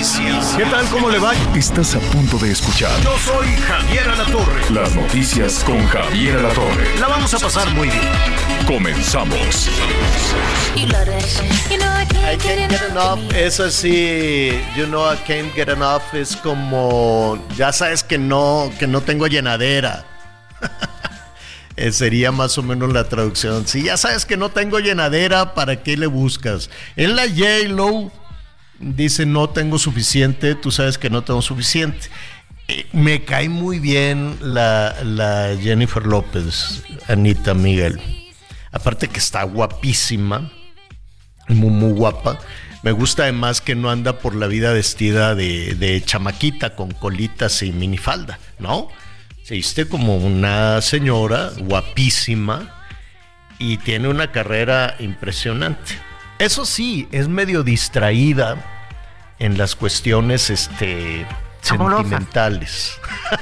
Noticias. ¿Qué tal? ¿Cómo le va? Estás a punto de escuchar Yo soy Javier Alatorre. las noticias con Javier Alatorre. La vamos a pasar muy bien. Comenzamos. I can't get enough, es así, you know, I can't get enough, es como, ya sabes que no, que no tengo llenadera. Eh, Sería más o menos la traducción. Si ya sabes que no tengo llenadera, ¿para qué le buscas? En la J-Lo dice no tengo suficiente, tú sabes que no tengo suficiente. Eh, Me cae muy bien la, Jennifer López, Anita Miguel. Aparte que está guapísima muy, muy guapa. Me gusta además que no anda por la vida vestida de, de chamaquita con colitas y minifalda, ¿no? Se viste como una señora guapísima y tiene una carrera impresionante. Eso sí, es medio distraída en las cuestiones este, Amorosas. sentimentales.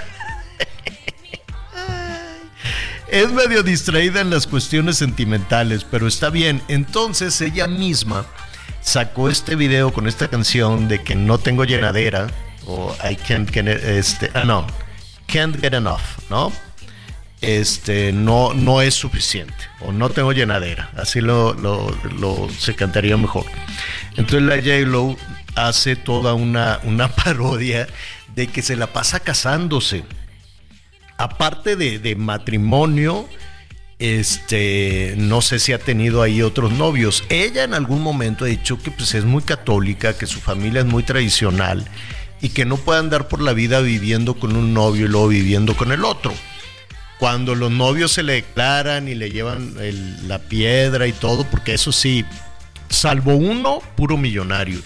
Es medio distraída en las cuestiones sentimentales, pero está bien. Entonces ella misma sacó este video con esta canción de que no tengo llenadera o I can't get este, ah, no, can't get enough, ¿no? Este, no, no es suficiente o no tengo llenadera. Así lo, lo- lo- se cantaría mejor. Entonces la J-Lo hace toda una, una parodia de que se la pasa casándose aparte de, de matrimonio, este, no sé si ha tenido ahí otros novios. Ella en algún momento ha dicho que pues, es muy católica, que su familia es muy tradicional y que no puede andar por la vida viviendo con un novio y luego viviendo con el otro. Cuando los novios se le declaran y le llevan la piedra y todo, porque eso sí, salvo uno, puro millonario.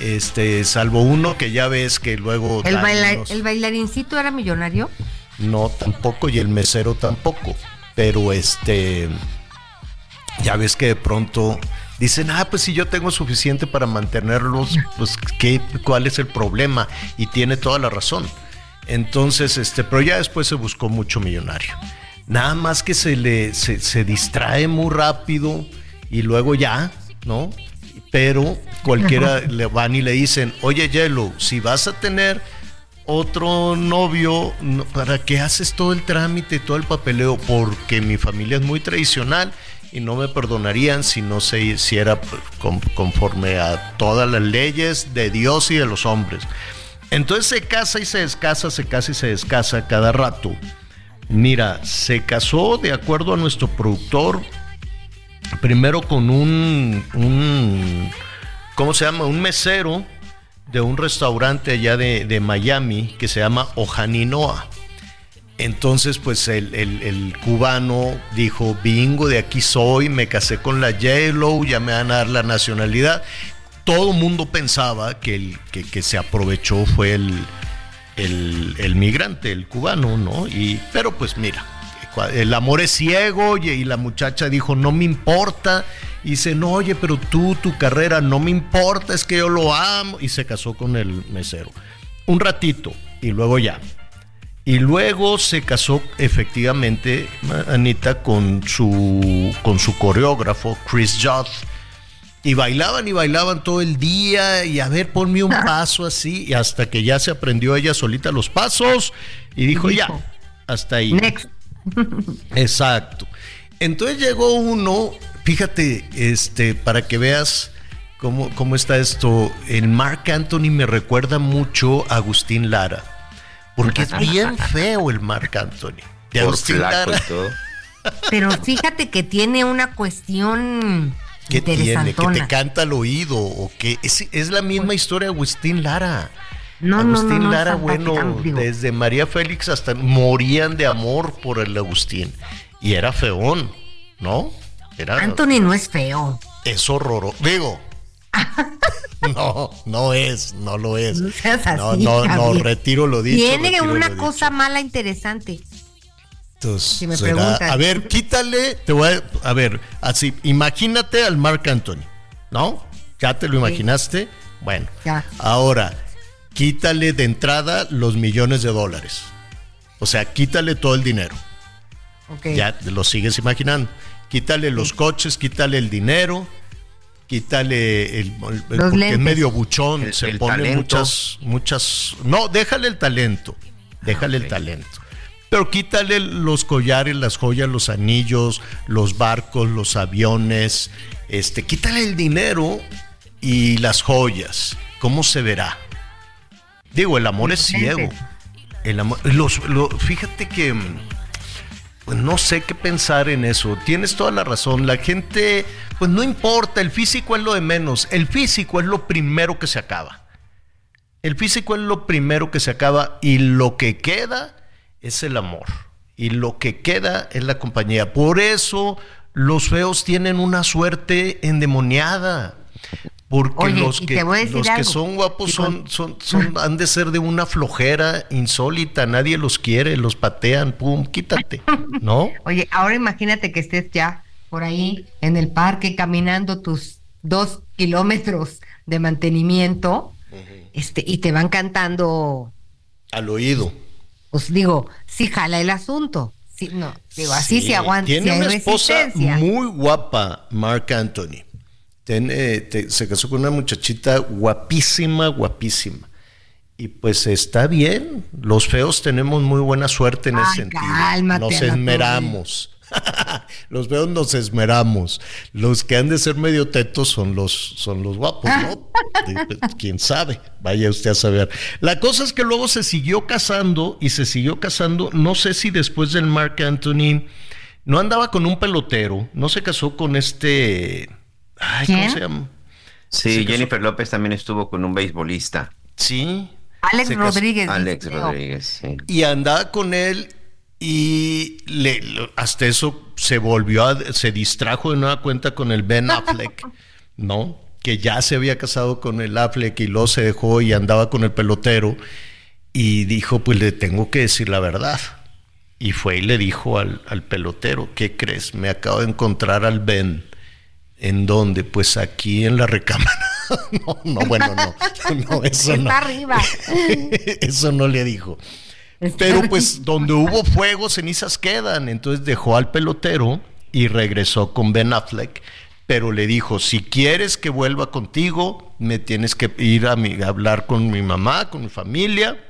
Este, salvo uno que ya ves que luego ¿El, baila- unos- ¿El bailarincito era millonario? no, tampoco, y el mesero tampoco. Pero este, ya ves que de pronto dicen, ah, pues si yo tengo suficiente para mantenerlos, pues ¿qué, ¿cuál es el problema? Y tiene toda la razón. Entonces, este, pero ya después se buscó mucho millonario. Nada más que se le se, se distrae muy rápido y luego ya, ¿no? Pero cualquiera le van y le dicen, oye, Yellow, si vas a tener otro novio, no- ¿para qué haces todo el trámite, todo el papeleo? Porque mi familia es muy tradicional y no me perdonarían si no se hiciera pues, con- conforme a todas las leyes de Dios y de los hombres. Entonces se casa y se descasa, se casa y se descasa cada rato. Mira, se casó de acuerdo a nuestro productor, primero con un, un ¿cómo se llama? Un mesero de un restaurante allá de, de Miami que se llama Ojaninoa. Entonces, pues el, el- el cubano dijo, bingo, de aquí soy, me casé con la J-Lo, ya me van a dar la nacionalidad. Todo mundo pensaba que el que, que se aprovechó fue el, el migrante, el cubano, ¿no? Y, pero pues mira, el amor es ciego y, y la muchacha dijo, no me importa. Y dice, no, oye, pero tú, tu carrera, no me importa, es que yo lo amo. Y se casó con el mesero. Un ratito y luego ya. Y luego se casó efectivamente Anita con su, con su coreógrafo, Chris Judd. Y bailaban y bailaban todo el día y a ver, ponme un paso así. Y hasta que ya se aprendió ella solita los pasos y dijo, Dijo, ya, hasta ahí. Next. Exacto. Entonces llegó uno, fíjate, este, para que veas cómo, cómo está esto. El Mark Anthony me recuerda mucho a Agustín Lara. Porque es bien feo el Mark Anthony. De Por Agustín flaco Lara. y todo. Pero fíjate que tiene una cuestión ¿Qué tiene? ¿Que te canta al oído? ¿O qué? Es, es la misma historia de Agustín Lara. No, Agustín no, no, Lara, bueno, desde María Félix hasta morían de amor por el Agustín. Y era feón, ¿no? Era, Anthony no es feo. es horroroso. Digo, no, no es, no lo es. No seas así, no, no, retiro lo dicho. Tiene una cosa dicho. mala interesante. Entonces, si me será- a ver, quítale, te voy a, a ver, así, imagínate al Mark Anthony, ¿no? ¿Ya te lo imaginaste? Bueno, Ya. ahora, quítale de entrada los millones de dólares. O sea, quítale todo el dinero. Ok. Ya te lo sigues imaginando. Quítale los coches, quítale el dinero, quítale el, el- porque es medio buchón, El- se el pone talento. muchas, muchas. No, déjale el talento, déjale el talento. Pero quítale los collares, las joyas, los anillos, los barcos, los aviones, este, quítale el dinero y las joyas. ¿Cómo se verá? Digo, el amor es ciego. El amor, los, lo- fíjate que mm, pues no sé qué pensar en eso. Tienes toda la razón. La gente, pues no importa, el físico es lo de menos. El físico es lo primero que se acaba. El físico es lo primero que se acaba y lo que queda es el amor. Y lo que queda es la compañía. Por eso los feos tienen una suerte endemoniada. Porque Oye, los que, los que son guapos son, son, son, han de ser de una flojera insólita. Nadie los quiere, los patean, pum, quítate. ¿No? Oye, ahora imagínate que estés ya por ahí en el parque caminando tus dos kilómetros de mantenimiento este, y te van cantando, Al oído. pues digo, sí jala el asunto. Sí, no, digo, así Sí, se aguanta, Tiene una esposa muy guapa, Mark Anthony. Te- se casó con una muchachita guapísima, guapísima. Y pues está bien. Los feos tenemos muy buena suerte en ese sentido. cálmate, nos esmeramos. los feos nos esmeramos. Los que han de ser medio tetos son los, son los guapos, ¿no? Pues, Quién sabe. Vaya usted a saber. La cosa es que luego se siguió casando y se siguió casando. No sé si después del Mark Anthony no andaba con un pelotero. No se casó con este. Ay, ¿Quién? ¿cómo se llama? Sí, Se casó- Jennifer López también estuvo con un beisbolista, Sí. Alex Se casó- Rodríguez. Alex dice, Rodríguez. sí. y andaba con él y le, hasta eso se volvió a, se distrajo de nueva cuenta con el Ben Affleck, ¿no? Que ya se había casado con el Affleck y luego se dejó y andaba con el pelotero y dijo, pues le tengo que decir la verdad. Y fue y le dijo al, al pelotero, ¿qué crees? Me acabo de encontrar al Ben. ¿En dónde? Pues aquí en la recámara. no, no, bueno, no. No, eso no. Está arriba. Eso no le dijo. Está Pero arriba. pues donde hubo fuego, cenizas quedan. Entonces dejó al pelotero y regresó con Ben Affleck. Pero le dijo, si quieres que vuelva contigo, me tienes que ir a, mi- a hablar con mi mamá, con mi familia.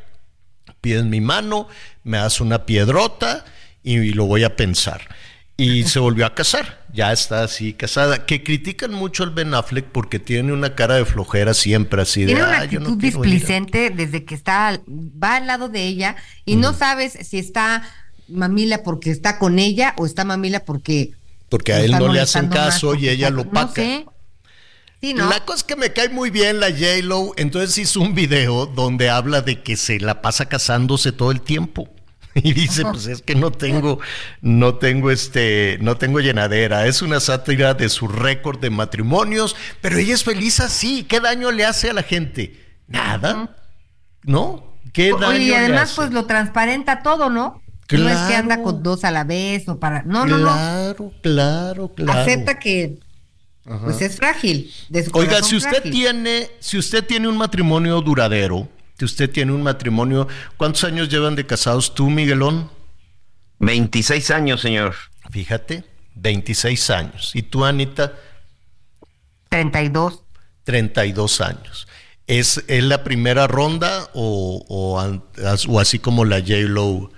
Pides mi mano, me das una piedrota y, y lo voy a pensar. Y se volvió a casar, ya está así casada. Que critican mucho al Ben Affleck porque tiene una cara de flojera siempre así de Tiene una "Ah, yo no actitud quiero ir a-". displicente desde que está, va al lado de ella y no sabes si está mamila porque está con ella o está mamila porque Porque a él no le hacen más caso y ella lo No paca. sé. Sí, ¿no? La cosa es que me cae muy bien la J-Lo, entonces hizo un video donde habla de que se la pasa casándose todo el tiempo. Y dice, pues es que no tengo, no tengo este, no tengo llenadera. Es una sátira de su récord de matrimonios, pero ella es feliz así. ¿Qué daño le hace a la gente? Nada. ¿No? ¿Qué daño Oye, y le además hace? pues lo transparenta todo, ¿no? No es que anda Claro. con dos a la vez o para... No, no, no. Claro, claro, claro. Acepta que pues es frágil. de su Oiga, si usted frágil. tiene, si usted tiene un matrimonio duradero, usted tiene un matrimonio, ¿cuántos años llevan de casados tú, Miguelón? 26 años, señor. Fíjate, 26 años. ¿Y tú, Anita? 32. 32 años. ¿Es, es la primera ronda o, o, así como la J-Lo?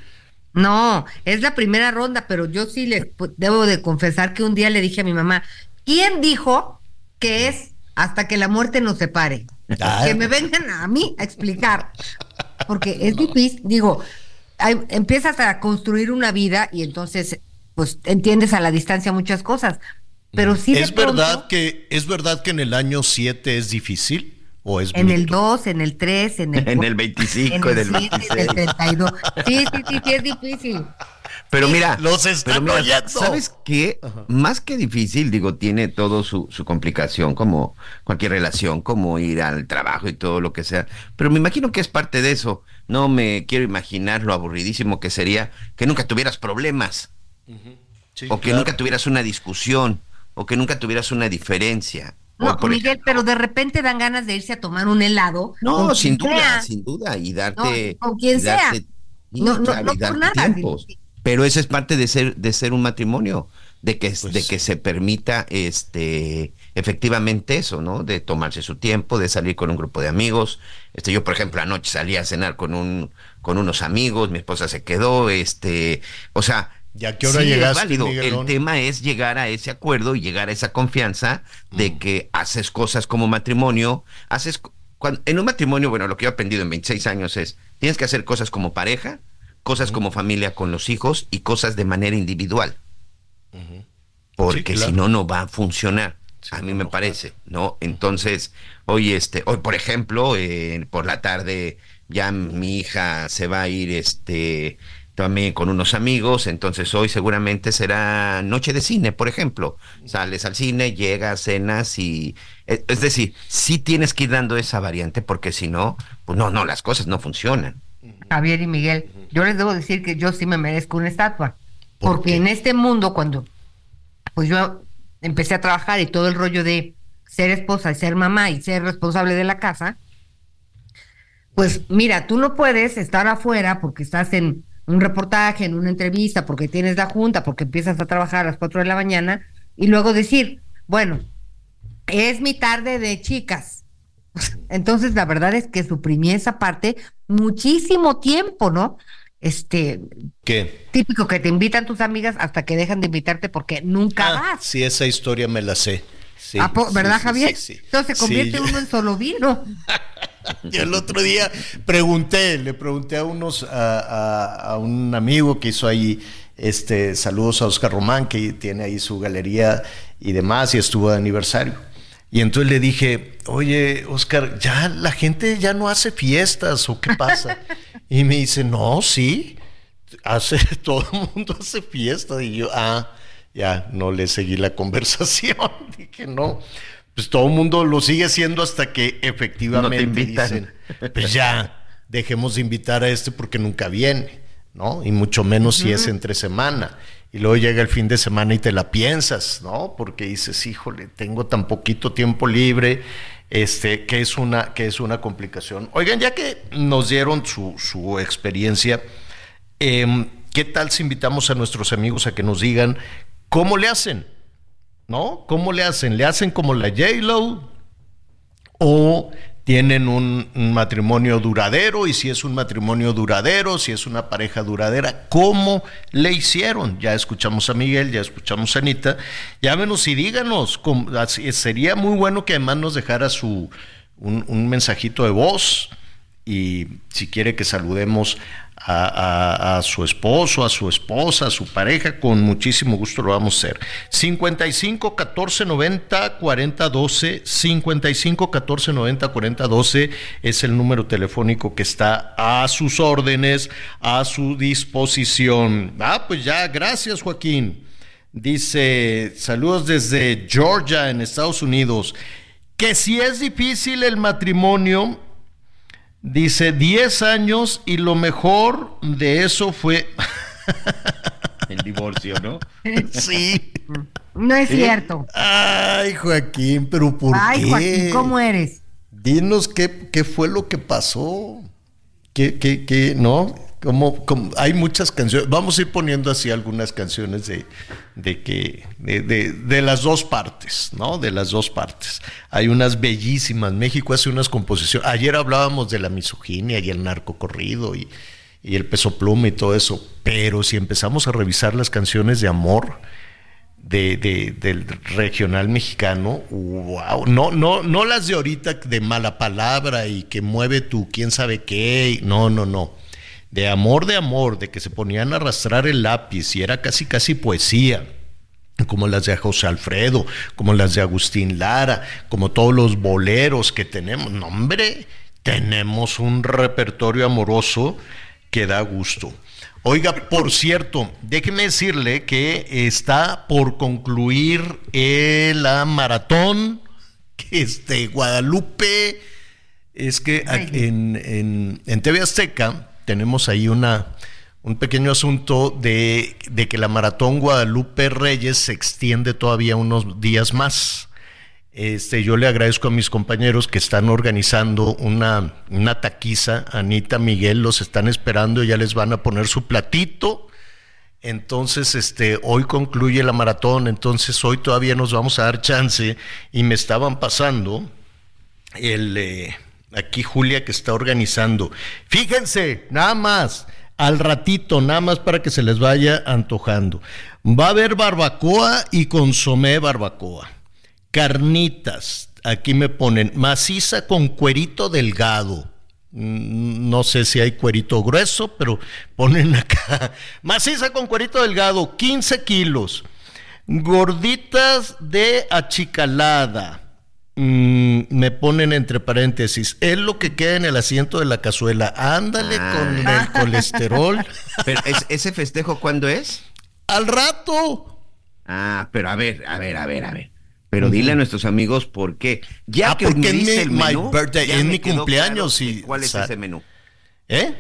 No, es la primera ronda, pero yo sí le pu- debo de confesar que un día le dije a mi mamá, ¿quién dijo que es hasta que la muerte nos separe? Ah. Que me vengan a mí a explicar. Porque es difícil, digo, hay- empiezas a construir una vida y entonces pues entiendes a la distancia muchas cosas. Pero sí de ¿Es pronto, verdad que es verdad que en el año 7 es difícil o es en el mito? 2, en el 3, en el En el 25, en el el 7, en el 26. 32. Sí, sí, sí, sí, es difícil. Pero mira, Los están pero mira, oyendo. ¿sabes qué? Más que difícil, digo, tiene todo su, su complicación, como cualquier relación, como ir al trabajo y todo lo que sea. Pero me imagino que es parte de eso. No me quiero imaginar lo aburridísimo que sería que nunca tuvieras problemas, Sí, o que claro. nunca tuvieras una discusión, o que nunca tuvieras una diferencia. No, Miguel, ejemplo- pero de repente dan ganas de irse a tomar un helado. No, sin duda, sea. sin duda, y darte. con quien y sea. sí, No, no, claro, no y por nada, tiempos. Pero eso es parte de ser, de ser un matrimonio, de que, Pues- de que se permita este efectivamente eso, ¿no? De tomarse su tiempo, de salir con un grupo de amigos. Este, yo, por ejemplo, anoche salí a cenar con un, con unos amigos, mi esposa se quedó, este, o sea, ¿Y a qué hora sí es válido. El tema es llegar a ese acuerdo y llegar a esa confianza de Mm. que haces cosas como matrimonio, haces cuan- en un matrimonio, bueno, lo que yo he aprendido en 26 años es, tienes que hacer cosas como pareja, cosas como familia con los hijos y cosas de manera individual. Porque Sí, claro. si no, no va a funcionar. Sí, a mí me parece, ¿no? Entonces, hoy, este, hoy, por ejemplo, eh, por la tarde ya mi hija se va a ir, este, también con unos amigos, entonces hoy seguramente será noche de cine, por ejemplo. Sales al cine, llegas, cenas y... Es es decir, sí tienes que ir dando esa variante porque si no, pues no, no, las cosas no funcionan. Javier y Miguel, yo les debo decir que yo sí me merezco una estatua. ¿Por Porque qué? en este mundo, cuando pues yo empecé a trabajar y todo el rollo de ser esposa y ser mamá y ser responsable de la casa, pues mira, tú no puedes estar afuera porque estás en un reportaje, en una entrevista, porque tienes la junta, porque empiezas a trabajar a las 4 de la mañana y luego decir, bueno, es mi tarde de chicas. Entonces, la verdad es que suprimí esa parte muchísimo tiempo, ¿no? Este, ¿Qué? típico que te invitan tus amigas hasta que dejan de invitarte porque nunca Ah, vas. sí, esa historia me la sé. Sí, ¿A po- sí, ¿Verdad, sí, Javier? sí, sí. Entonces se convierte uno en solo vino. Yo el otro día pregunté, le pregunté a unos, a, a- a un amigo que hizo ahí, este, saludos a Oscar Román, que tiene ahí su galería y demás, y estuvo de aniversario. Y entonces le dije, oye, Oscar, ya la gente ya no hace fiestas, ¿o qué pasa? Y me dice, no, sí, hace, todo el mundo hace fiestas. Y yo, ah, ya, no le seguí la conversación. Dije, no, pues todo el mundo lo sigue haciendo hasta que efectivamente invitan. dicen, pues ya, dejemos de invitar a este porque nunca viene, ¿no? Y mucho menos si es entre semana. Y luego llega el fin de semana y te la piensas, ¿no? Porque dices, híjole, tengo tan poquito tiempo libre, este, que es una, que es una complicación. Oigan, ya que nos dieron su, su experiencia, em, ¿qué tal si invitamos a nuestros amigos a que nos digan cómo le hacen? ¿No? ¿Cómo le hacen? ¿Le hacen como la J-Lo? ¿O tienen un, matrimonio duradero? Y si es un matrimonio duradero, si es una pareja duradera, ¿cómo le hicieron? Ya escuchamos a Miguel, ya escuchamos a Anita. Llámenos y díganos. cómo- sería muy bueno que además nos dejara su, un, un mensajito de voz y si quiere que saludemos a, a- a su esposo, a su esposa, a su pareja, con muchísimo gusto lo vamos a hacer. 55 14 90 40 12, 55 14 90 40 12 es el número telefónico que está a sus órdenes, a su disposición. Ah, pues ya, gracias Joaquín. Dice, saludos desde Georgia, en Estados Unidos. Que si es difícil el matrimonio, dice 10 años y lo mejor de eso fue... El divorcio, ¿no? sí. No es cierto. Ay, Joaquín, pero ¿por Ay, qué? Joaquín, ¿cómo eres? Dinos qué, qué fue lo que pasó. ¿Qué, qué, qué, no? Como, hay muchas canciones. Vamos a ir poniendo así algunas canciones de, de que, de, de- de las dos partes, ¿no? De las dos partes. Hay unas bellísimas. México hace unas composiciones. Ayer hablábamos de la misoginia y el narcocorrido y, y el peso pluma y todo eso. Pero si empezamos a revisar las canciones de amor, de- del regional mexicano, wow, no, no, no las de ahorita de mala palabra y que mueve tu quién sabe qué, no, no, no. De amor, de amor, de que se ponían a arrastrar el lápiz y era casi, casi poesía como las de José Alfredo, como las de Agustín Lara, como todos los boleros que tenemos. No, hombre, tenemos un repertorio amoroso que da gusto. Oiga, por cierto, déjeme decirle que está por concluir la maratón este Guadalupe. Es que en, en, en TV Azteca tenemos ahí una, un pequeño asunto de, de que la maratón Guadalupe Reyes se extiende todavía unos días más. Este, yo le agradezco a mis compañeros que están organizando una, una taquiza. Anita, Miguel, los están esperando, ya les van a poner su platito. Entonces, este, hoy concluye la maratón, entonces hoy todavía nos vamos a dar chance y me estaban pasando el eh, aquí Julia que está organizando. Fíjense, nada más, al ratito, nada más para que se les vaya antojando. Va a haber barbacoa y consomé barbacoa. Carnitas, aquí me ponen maciza con cuerito delgado. Mm, No sé si hay cuerito grueso, pero ponen acá. Maciza con cuerito delgado, 15 kilos. Gorditas de achicalada. Mm, me ponen entre paréntesis, es lo que queda en el asiento de la cazuela. Ándale Ah. con el colesterol. Pero ¿es- ¿ese festejo cuándo es? Al rato. Ah, pero a ver, a ver, a ver, a ver. Pero dile a nuestros amigos por qué. Ya Ah, que porque me es mi- el my menú, birthday, ya es me mi quedó cumpleaños claro y- ¿Cuál es ese menú? ¿Eh?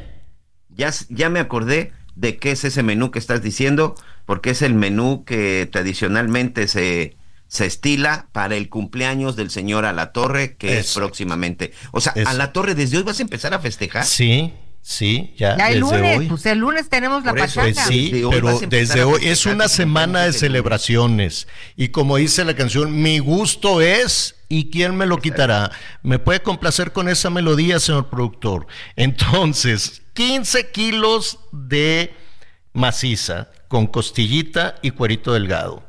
Ya, ya me acordé de qué es ese menú que estás diciendo, porque es el menú que tradicionalmente se, se estila para el cumpleaños del señor a la torre, que es próximamente. O sea, Eso. a la torre desde hoy vas a empezar a festejar. Sí, sí, ya, Ya el desde lunes, hoy. pues el lunes tenemos la eso, Pues pachanga. sí, Desde pero desde hoy es una semana de celebraciones. Y como dice la canción, mi gusto es, ¿y quién me lo quitará? ¿Me puede complacer con esa melodía, señor productor? Entonces, 15 kilos de maciza con costillita y cuerito delgado.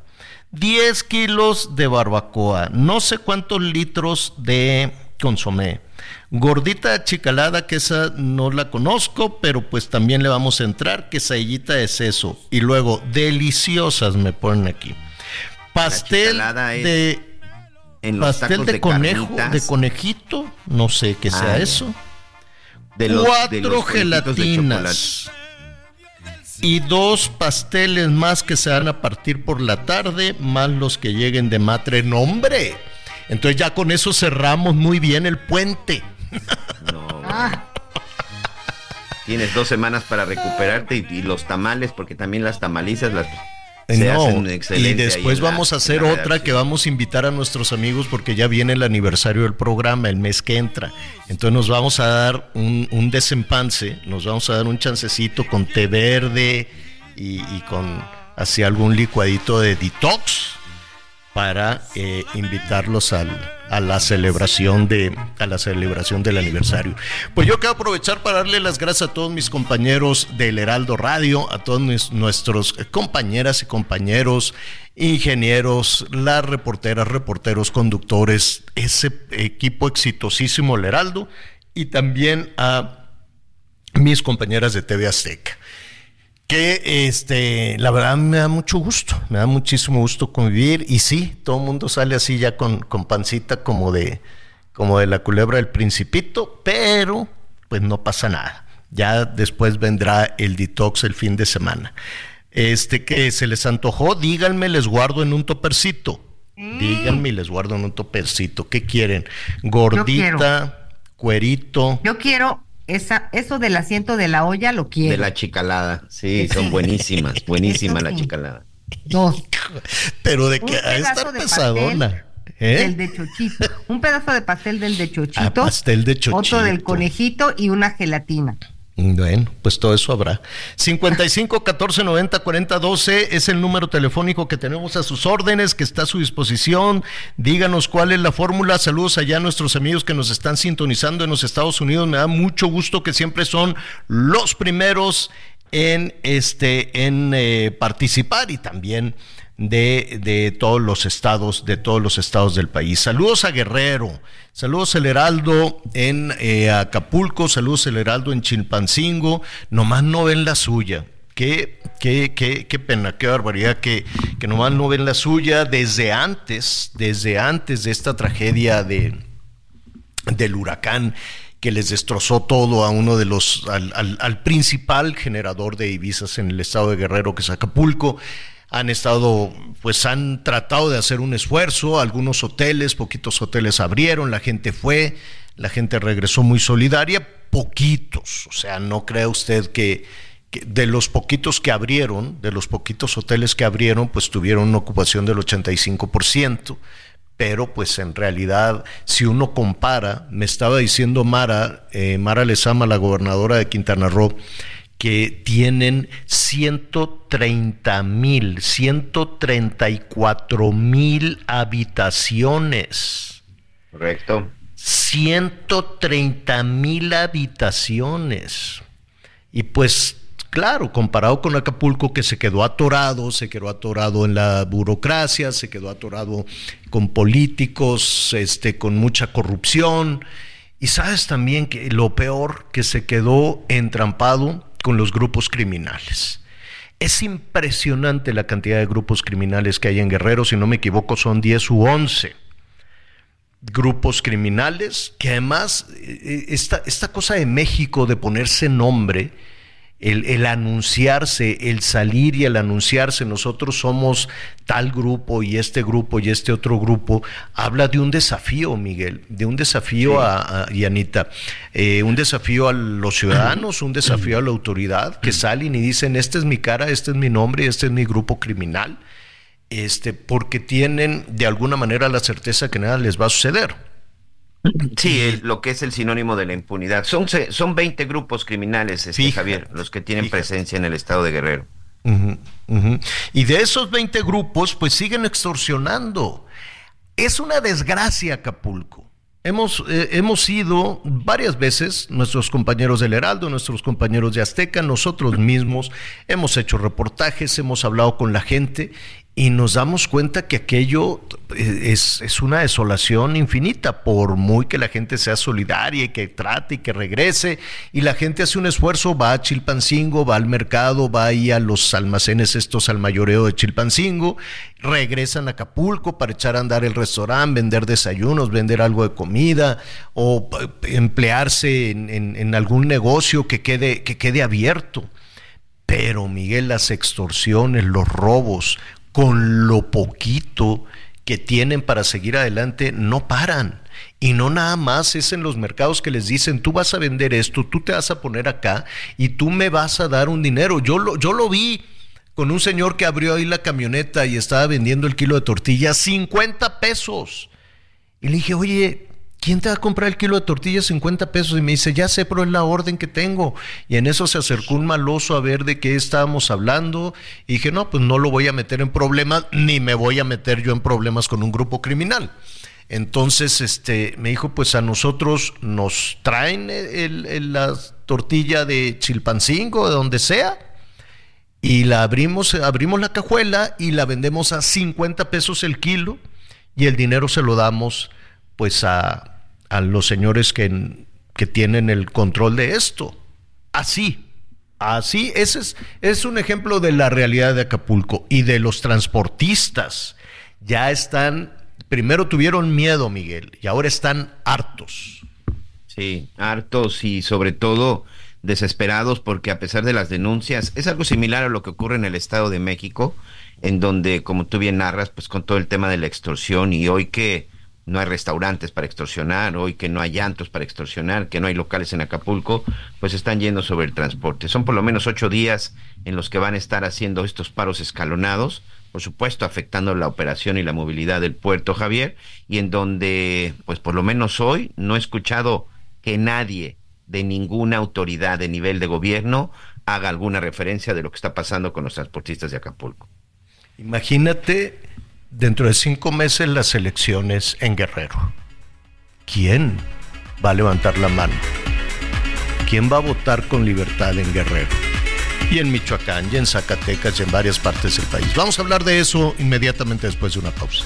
10 kilos de barbacoa, no sé cuántos litros de consomé. Gordita achicalada, que esa no la conozco, pero pues también le vamos a entrar, quesadillita de seso. Y luego, deliciosas me ponen aquí. Pastel es de... En los Pastel tacos de, de, conejo, carnitas, de conejito, no sé qué sea Ah, eso. de los- de Cuatro los conejitos de gelatinas. Y dos pasteles más que se van a partir por la tarde, más los que lleguen de matre. ¡Nombre! Entonces ya con eso cerramos muy bien el puente. No, Tienes dos semanas para recuperarte y, y los tamales, porque también las tamalizas las no, hacen y después vamos a hacer otra que vamos a invitar a nuestros amigos porque ya viene el aniversario del programa, el mes que entra. Entonces nos vamos a dar un, un desempance, nos vamos a dar un chancecito con té verde y, y con así algún licuadito de detox para eh, invitarlos al- a la celebración de a la celebración del aniversario. Pues yo quiero aprovechar para darle las gracias a todos mis compañeros del Heraldo Radio, a todos nuestros compañeras y compañeros, ingenieros, las reporteras, reporteros, conductores, ese equipo exitosísimo del Heraldo y también a mis compañeras de TV Azteca que este, la verdad me da mucho gusto, me da muchísimo gusto convivir y sí, todo el mundo sale así ya con, con pancita como de, como de la culebra del principito, pero pues no pasa nada. Ya después vendrá el detox el fin de semana. Este que se les antojó, díganme, les guardo en un topercito. Díganme y les guardo en un topercito. ¿Qué quieren? Gordita, cuerito. yo quiero esa, eso del asiento de la olla, lo quiero. de la chicalada. Sí, son buenísimas, buenísima la chicalada. Dos. Pero de que a estar de pesadona. pastel ¿eh? Del de chochito. Un pedazo de pastel del de chochito. Ah, pastel de chochito. Otro del conejito y una gelatina. Bueno, pues todo eso habrá. 55 14 90 40 12 es el número telefónico que tenemos a sus órdenes, que está a su disposición. Díganos cuál es la fórmula. Saludos allá a nuestros amigos que nos están sintonizando en los Estados Unidos. Me da mucho gusto que siempre son los primeros en este en eh, participar y también de, de todos los estados, de todos los estados del país. Saludos a Guerrero, saludos al Heraldo en eh, Acapulco, saludos al Heraldo en Chilpancingo, nomás no ven la suya. Qué, qué, qué, qué pena, qué barbaridad que, que nomás no ven la suya desde antes, desde antes de esta tragedia de, del huracán que les destrozó todo a uno de los, al, al, al principal generador de divisas en el estado de Guerrero, que es Acapulco han estado, pues han tratado de hacer un esfuerzo, algunos hoteles, poquitos hoteles abrieron, la gente fue, la gente regresó muy solidaria, poquitos, o sea, no crea usted que, de los poquitos que abrieron, de los poquitos hoteles que abrieron, pues tuvieron una ocupación del 85%, pero pues en realidad si uno compara, me estaba diciendo Mara, eh, Mara Lezama, la gobernadora de Quintana Roo, que tienen 130 mil, 134 mil habitaciones. Correcto. 130 mil habitaciones. Y pues, claro, comparado con Acapulco, que se quedó atorado, se quedó atorado en la burocracia, se quedó atorado con políticos, este, con mucha corrupción. Y sabes también que lo peor, que se quedó entrampado con los grupos criminales. Es impresionante la cantidad de grupos criminales que hay en Guerrero, si no me equivoco son 10 u 11 grupos criminales que además eh, esta, esta cosa de México de ponerse nombre, el, el, anunciarse, el salir y el anunciarse, nosotros somos tal grupo y este grupo y este otro grupo, habla de un desafío, Miguel, de un desafío sí. a, a, y Anita, eh, un desafío a los ciudadanos, un desafío a la autoridad, que salen y dicen, esta es mi cara, este es mi nombre, este es mi grupo criminal, este, porque tienen de alguna manera la certeza que nada les va a suceder. Sí, el, lo que es el sinónimo de la impunidad. Son, son 20 grupos criminales, este, fíjate, Javier, los que tienen fíjate. presencia en el estado de Guerrero. Uh -huh, uh -huh. Y de esos 20 grupos, pues siguen extorsionando. Es una desgracia Acapulco. Hemos, eh, hemos ido varias veces, nuestros compañeros del Heraldo, nuestros compañeros de Azteca, nosotros mismos, hemos hecho reportajes, hemos hablado con la gente y nos damos cuenta que aquello es, es, una desolación infinita, por muy que la gente sea solidaria y que trate y que regrese, y la gente hace un esfuerzo, va a Chilpancingo, va al mercado, va ahí a los almacenes estos al mayoreo de Chilpancingo, regresan a Acapulco para echar a andar el restaurante, vender desayunos, vender algo de comida, o emplearse en, en, en algún negocio que quede, que quede abierto. Pero Miguel, las extorsiones, los robos, con lo poquito que tienen para seguir adelante, no paran. Y no nada más es en los mercados que les dicen, tú vas a vender esto, tú te vas a poner acá y tú me vas a dar un dinero. Yo lo, yo lo vi con un señor que abrió ahí la camioneta y estaba vendiendo el kilo de tortillas 50 pesos. Y le dije, oye, ¿quién te va a comprar el kilo de tortillas 50 pesos? Y me dice, ya sé, pero es la orden que tengo. Y en eso se acercó un maloso a ver de qué estábamos hablando. Y dije, no, pues no lo voy a meter en problemas, ni me voy a meter yo en problemas con un grupo criminal. Entonces, este, me dijo, pues a nosotros nos traen el, el, la tortilla de Chilpancingo, de donde sea, y la abrimos, abrimos la cajuela y la vendemos a 50 pesos el kilo, y el dinero se lo damos pues a, a los señores que, que, tienen el control de esto. Así, así, ese es, es un ejemplo de la realidad de Acapulco y de los transportistas. Ya están, primero tuvieron miedo, Miguel, y ahora están hartos. Sí, hartos y sobre todo desesperados porque a pesar de las denuncias, es algo similar a lo que ocurre en el Estado de México, en donde, como tú bien narras, pues con todo el tema de la extorsión y hoy que no hay restaurantes para extorsionar, hoy que no hay llantos para extorsionar, que no hay locales en Acapulco, pues están yendo sobre el transporte. Son por lo menos ocho días en los que van a estar haciendo estos paros escalonados, por supuesto afectando la operación y la movilidad del puerto Javier, y en donde, pues por lo menos hoy, no he escuchado que nadie de ninguna autoridad de nivel de gobierno haga alguna referencia de lo que está pasando con los transportistas de Acapulco. Imagínate dentro de cinco meses las elecciones en Guerrero. ¿Quién va a levantar la mano? ¿Quién va a votar con libertad en Guerrero? Y en Michoacán, y en Zacatecas, y en varias partes del país. Vamos a hablar de eso inmediatamente después de una pausa.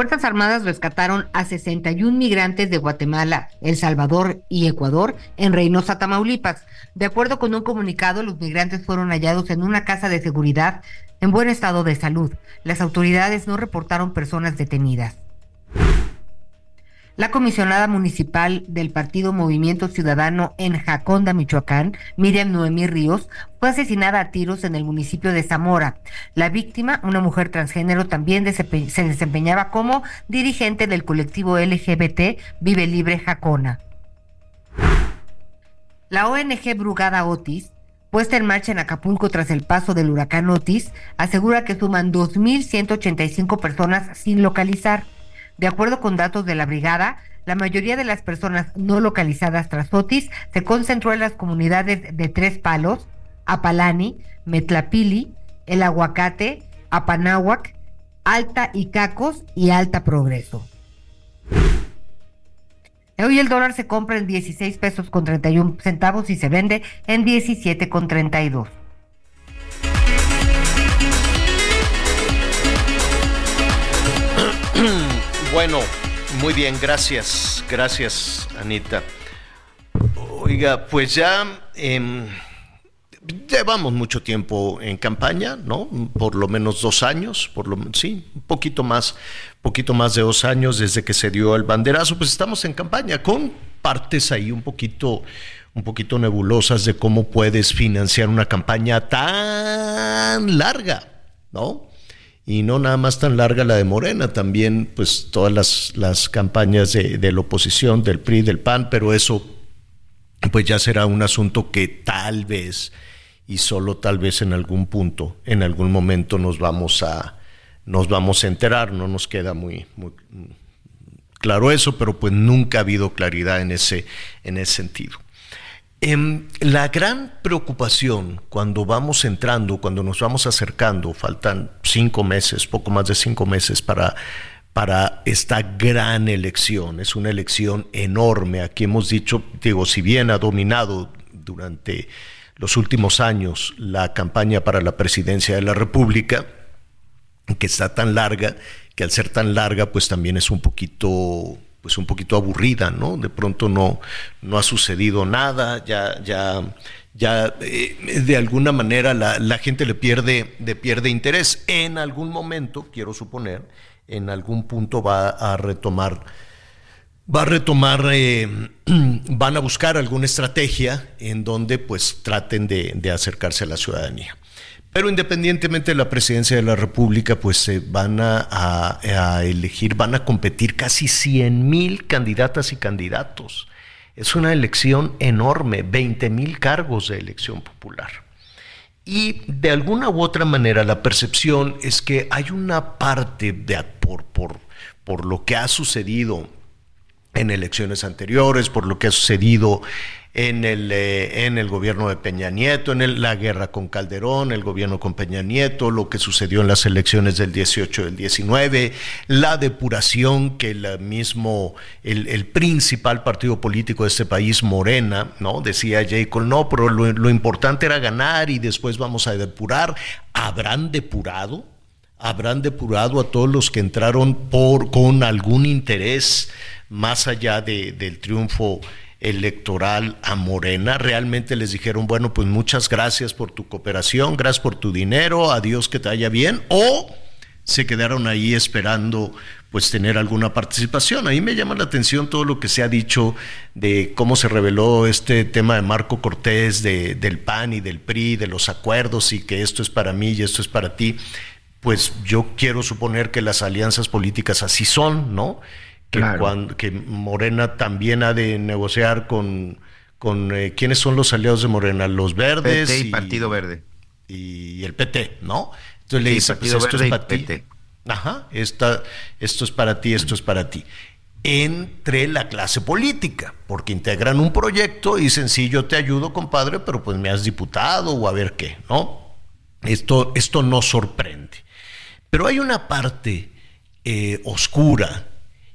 Fuerzas Armadas rescataron a 61 migrantes de Guatemala, El Salvador y Ecuador en Reynosa, Tamaulipas. De acuerdo con un comunicado, los migrantes fueron hallados en una casa de seguridad en buen estado de salud. Las autoridades no reportaron personas detenidas. La comisionada municipal del partido Movimiento Ciudadano en Jaconda, Michoacán, Miriam Noemí Ríos, fue asesinada a tiros en el municipio de Zamora. La víctima, una mujer transgénero, también se desempeñaba como dirigente del colectivo LGBT Vive Libre Jacona. La ONG Brugada Otis puesta en marcha en Acapulco tras el paso del huracán Otis, asegura que suman 2.185 personas sin localizar. De acuerdo con datos de la brigada, la mayoría de las personas no localizadas tras Otis se concentró en las comunidades de Tres Palos, Apalani, Metlapili, El Aguacate, Apanáhuac, Alta Icacos y Alta Progreso. Hoy el dólar se compra en 16 pesos con 31 centavos y se vende en 17 con 32. Bueno, muy bien, gracias, gracias Anita. Oiga, pues ya em, llevamos mucho tiempo en campaña, ¿no? Por lo menos dos años, por lo sí, un poquito más, poquito más de dos años desde que se dio el banderazo, pues estamos en campaña con partes ahí un poquito, un poquito nebulosas de cómo puedes financiar una campaña tan larga, ¿no? Y no nada más tan larga la de Morena, también pues todas las, las campañas de, de, la oposición, del PRI, del PAN, pero eso pues ya será un asunto que tal vez y solo tal vez en algún punto, en algún momento nos vamos a, nos vamos a enterar, no nos queda muy, muy claro eso, pero pues nunca ha habido claridad en ese, en ese sentido. Eh, la gran preocupación cuando vamos entrando, cuando nos vamos acercando, faltan cinco meses, poco más de cinco meses para, para esta gran elección. Es una elección enorme. Aquí hemos dicho, digo, si bien ha dominado durante los últimos años la campaña para la presidencia de la República, que está tan larga, que al ser tan larga, pues también es un poquito pues un poquito aburrida, ¿no? De pronto no, no ha sucedido nada, ya, ya, ya eh, de alguna manera la, la, gente le pierde, le pierde interés. En algún momento, quiero suponer, en algún punto va a retomar, va a retomar, eh, van a buscar alguna estrategia en donde pues traten de, de acercarse a la ciudadanía. Pero independientemente de la presidencia de la República, pues se van a, a, elegir, van a competir casi 100 mil candidatas y candidatos. Es una elección enorme, 20 mil cargos de elección popular. Y de alguna u otra manera la percepción es que hay una parte de, por, por, por lo que ha sucedido en elecciones anteriores, por lo que ha sucedido en el, eh, en el gobierno de Peña Nieto, en el, la guerra con Calderón, el gobierno con Peña Nieto, lo que sucedió en las elecciones del 18 del 19, la depuración que el mismo, el, el principal partido político de este país, Morena, ¿no? Decía Jacob, no, pero lo, lo importante era ganar y después vamos a depurar. ¿Habrán depurado? ¿Habrán depurado a todos los que entraron por, con algún interés más allá de, del triunfo electoral a Morena, realmente les dijeron, bueno, pues muchas gracias por tu cooperación, gracias por tu dinero, adiós que te vaya bien, o se quedaron ahí esperando pues tener alguna participación. Ahí me llama la atención todo lo que se ha dicho de cómo se reveló este tema de Marco Cortés, de, del PAN y del PRI, de los acuerdos y que esto es para mí y esto es para ti. Pues yo quiero suponer que las alianzas políticas así son, ¿no? Que, claro. cuando, que Morena también ha de negociar con, con eh, quiénes son los aliados de Morena, los verdes PT y, y Partido Verde. Y el PT, ¿no? Entonces le dice, pues esto es para ti. PT. Ajá, esta, esto es para ti, esto es para ti. Entre la clase política, porque integran un proyecto y dicen, sí, yo te ayudo, compadre, pero pues me has diputado o a ver qué, ¿no? Esto, esto no sorprende. Pero hay una parte eh, oscura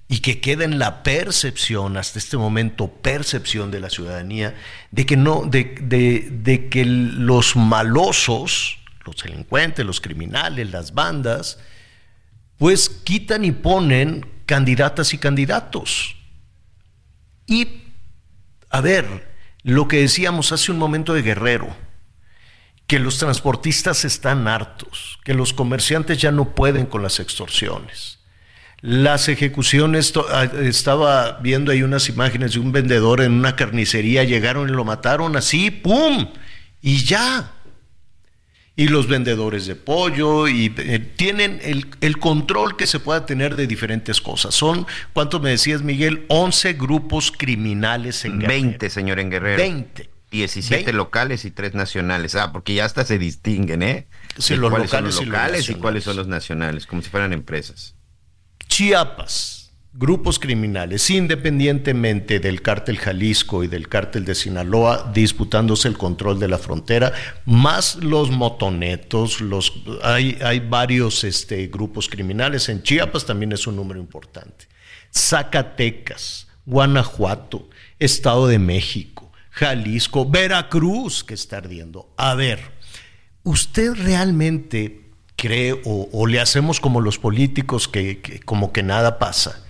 y que queda en la percepción, hasta este momento, percepción de la ciudadanía, de que, no, de, de que los malosos, los delincuentes, los criminales, las bandas, pues quitan y ponen candidatas y candidatos. Y, a ver, lo que decíamos hace un momento de Guerrero, que los transportistas están hartos, que los comerciantes ya no pueden con las extorsiones. Las ejecuciones, ah, estaba viendo ahí unas imágenes de un vendedor en una carnicería, llegaron y lo mataron así, ¡pum! Y ya. Y los vendedores de pollo, y eh, tienen el, control que se pueda tener de diferentes cosas. Son, ¿cuántos me decías, Miguel? 11 grupos criminales en Guerrero. 20, señor, en Guerrero. 20. 17 locales y 3 nacionales. Ah, porque ya hasta se distinguen, ¿eh? Sí, los cuáles locales, son los locales y, cuáles son los nacionales, como si fueran empresas. Chiapas, grupos criminales, independientemente del cártel Jalisco y del cártel de Sinaloa, disputándose el control de la frontera, más los motonetos, los, hay, hay varios este, grupos criminales. En Chiapas también es un número importante. Zacatecas, Guanajuato, Estado de México Jalisco, Veracruz, que está ardiendo. A ver, ¿usted realmente cree o, le hacemos como los políticos que, como que nada pasa?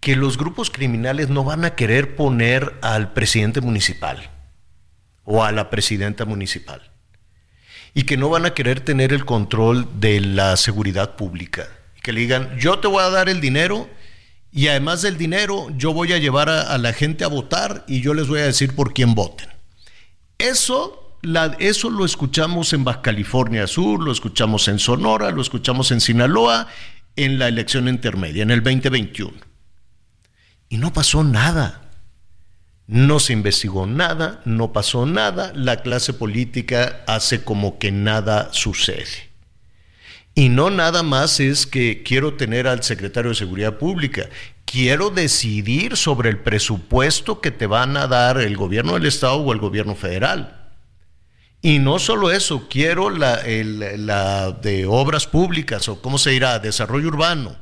que los grupos criminales no van a querer poner al presidente municipal o a la presidenta municipal y que no van a querer tener el control de la seguridad pública que le digan yo te voy a dar el dinero y además del dinero, yo voy a llevar a, la gente a votar y yo les voy a decir por quién voten. Eso, eso lo escuchamos en Baja California Sur, lo escuchamos en Sonora, lo escuchamos en Sinaloa, en la elección intermedia, en el 2021. Y no pasó nada. No se investigó nada, no pasó nada, la clase política hace como que nada sucede. Y no nada más es que quiero tener al secretario de Seguridad Pública, quiero decidir sobre el presupuesto que te van a dar el gobierno del Estado o el gobierno federal. Y no solo eso, quiero la, de obras públicas o cómo se dirá, desarrollo urbano.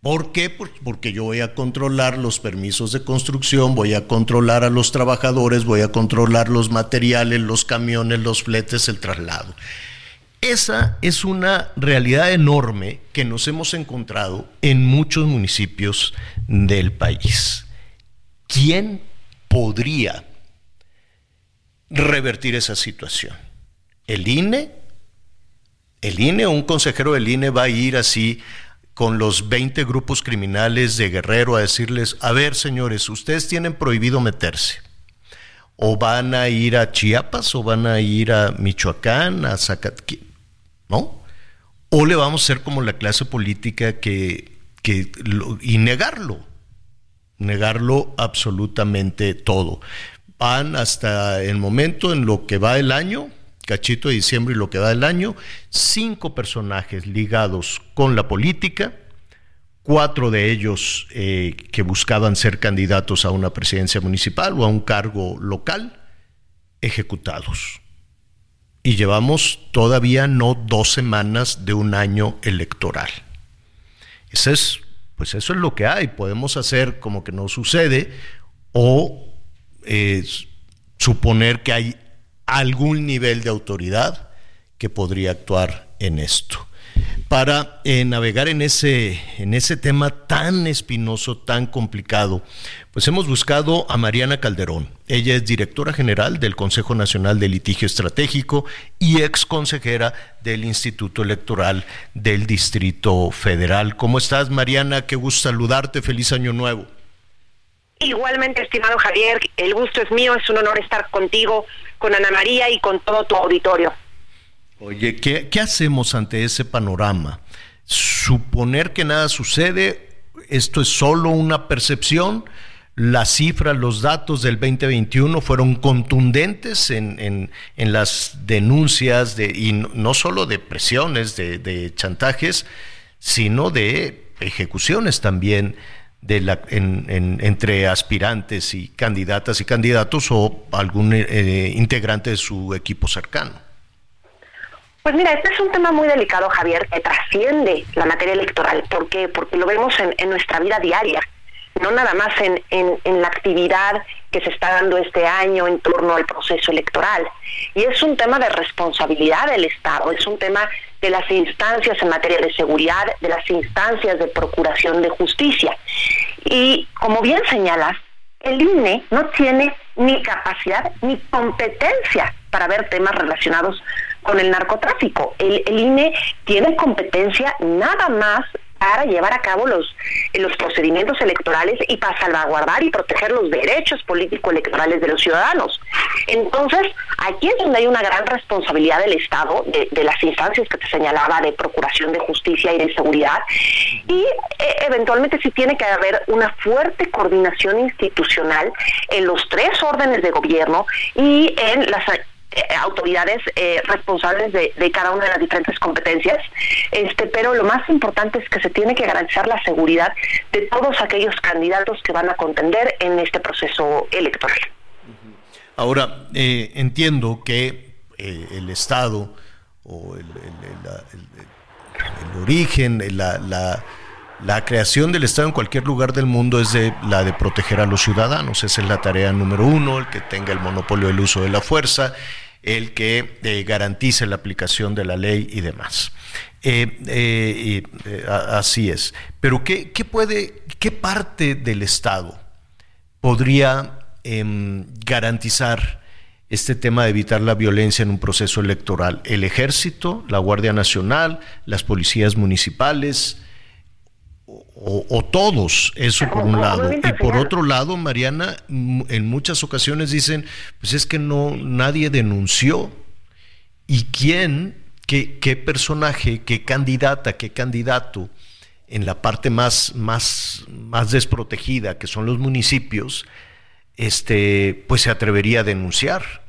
¿Por qué? Porque yo voy a controlar los permisos de construcción, voy a controlar a los trabajadores, voy a controlar los materiales, los camiones, los fletes, el traslado. Esa es una realidad enorme que nos hemos encontrado en muchos municipios del país. ¿Quién podría revertir esa situación? ¿El INE? ¿El INE un consejero del INE va a ir así con los 20 grupos criminales de Guerrero a decirles, a ver señores, ustedes tienen prohibido meterse? ¿O van a ir a Chiapas o van a ir a Michoacán, a Zacatecas? ¿no? O le vamos a hacer como la clase política que, y negarlo, negarlo absolutamente todo. Van hasta el momento en lo que va el año, cachito de diciembre y lo que va el año, cinco personajes ligados con la política, cuatro de ellos eh, que buscaban ser candidatos a una presidencia municipal o a un cargo local, ejecutados y llevamos todavía no dos semanas de un año electoral. Eso es, pues eso es lo que hay. Podemos hacer como que no sucede o eh, suponer que hay algún nivel de autoridad que podría actuar en esto para eh, navegar en ese, en ese tema tan espinoso, tan complicado, pues hemos buscado a Mariana Calderón. Ella es directora general del Consejo Nacional de Litigio Estratégico y ex consejera del Instituto Electoral del Distrito Federal. ¿Cómo estás, Mariana? Qué gusto saludarte. Feliz Año Nuevo. Igualmente, estimado Javier, el gusto es mío, es un honor estar contigo, con Ana María y con todo tu auditorio. Oye, ¿qué, hacemos ante ese panorama? Suponer que nada sucede, esto es solo una percepción, las cifras, los datos del 2021 fueron contundentes en, las denuncias de, y no, solo de presiones, de, chantajes, sino de ejecuciones también de la, entre aspirantes y candidatas y candidatos o algún eh, integrante de su equipo cercano. Pues mira, este es un tema muy delicado, Javier, que trasciende la materia electoral. ¿Por qué? Porque lo vemos en, en nuestra vida diaria, no nada más en, en, en, la actividad que se está dando este año en torno al proceso electoral. Y es un tema de responsabilidad del Estado, es un tema de las instancias en materia de seguridad, de las instancias de procuración de justicia. Y como bien señalas, el INE no tiene ni capacidad ni competencia para ver temas relacionados con el narcotráfico. El, el INE tiene competencia nada más para llevar a cabo los, los procedimientos electorales y para salvaguardar y proteger los derechos político-electorales de los ciudadanos. Entonces, aquí es donde hay una gran responsabilidad del Estado, de, de las instancias que te señalaba de procuración de justicia y de seguridad, y eh, eventualmente sí tiene que haber una fuerte coordinación institucional en los tres órdenes de gobierno y en las eh, autoridades eh, responsables de, cada una de las diferentes competencias, este, pero lo más importante es que se tiene que garantizar la seguridad de todos aquellos candidatos que van a contender en este proceso electoral. Ahora, eh, entiendo que eh, el Estado o el origen, la, la, la, creación del Estado en cualquier lugar del mundo es de, la de proteger a los ciudadanos. Esa es la tarea número uno, el que tenga el monopolio del uso de la fuerza el que eh, garantice la aplicación de la ley y demás. Eh, eh, así es. Pero ¿qué, ¿qué, puede, qué parte del Estado podría em, garantizar este tema de evitar la violencia en un proceso electoral? ¿El ejército, la Guardia Nacional, las policías municipales? O, o, todos, eso por un lado. Y por otro lado, Mariana, en muchas ocasiones dicen, pues es que no, nadie denunció. ¿Y quién, qué, qué personaje, qué candidata, qué candidato en la parte más, más, más desprotegida, que son los municipios, este, pues se atrevería a denunciar?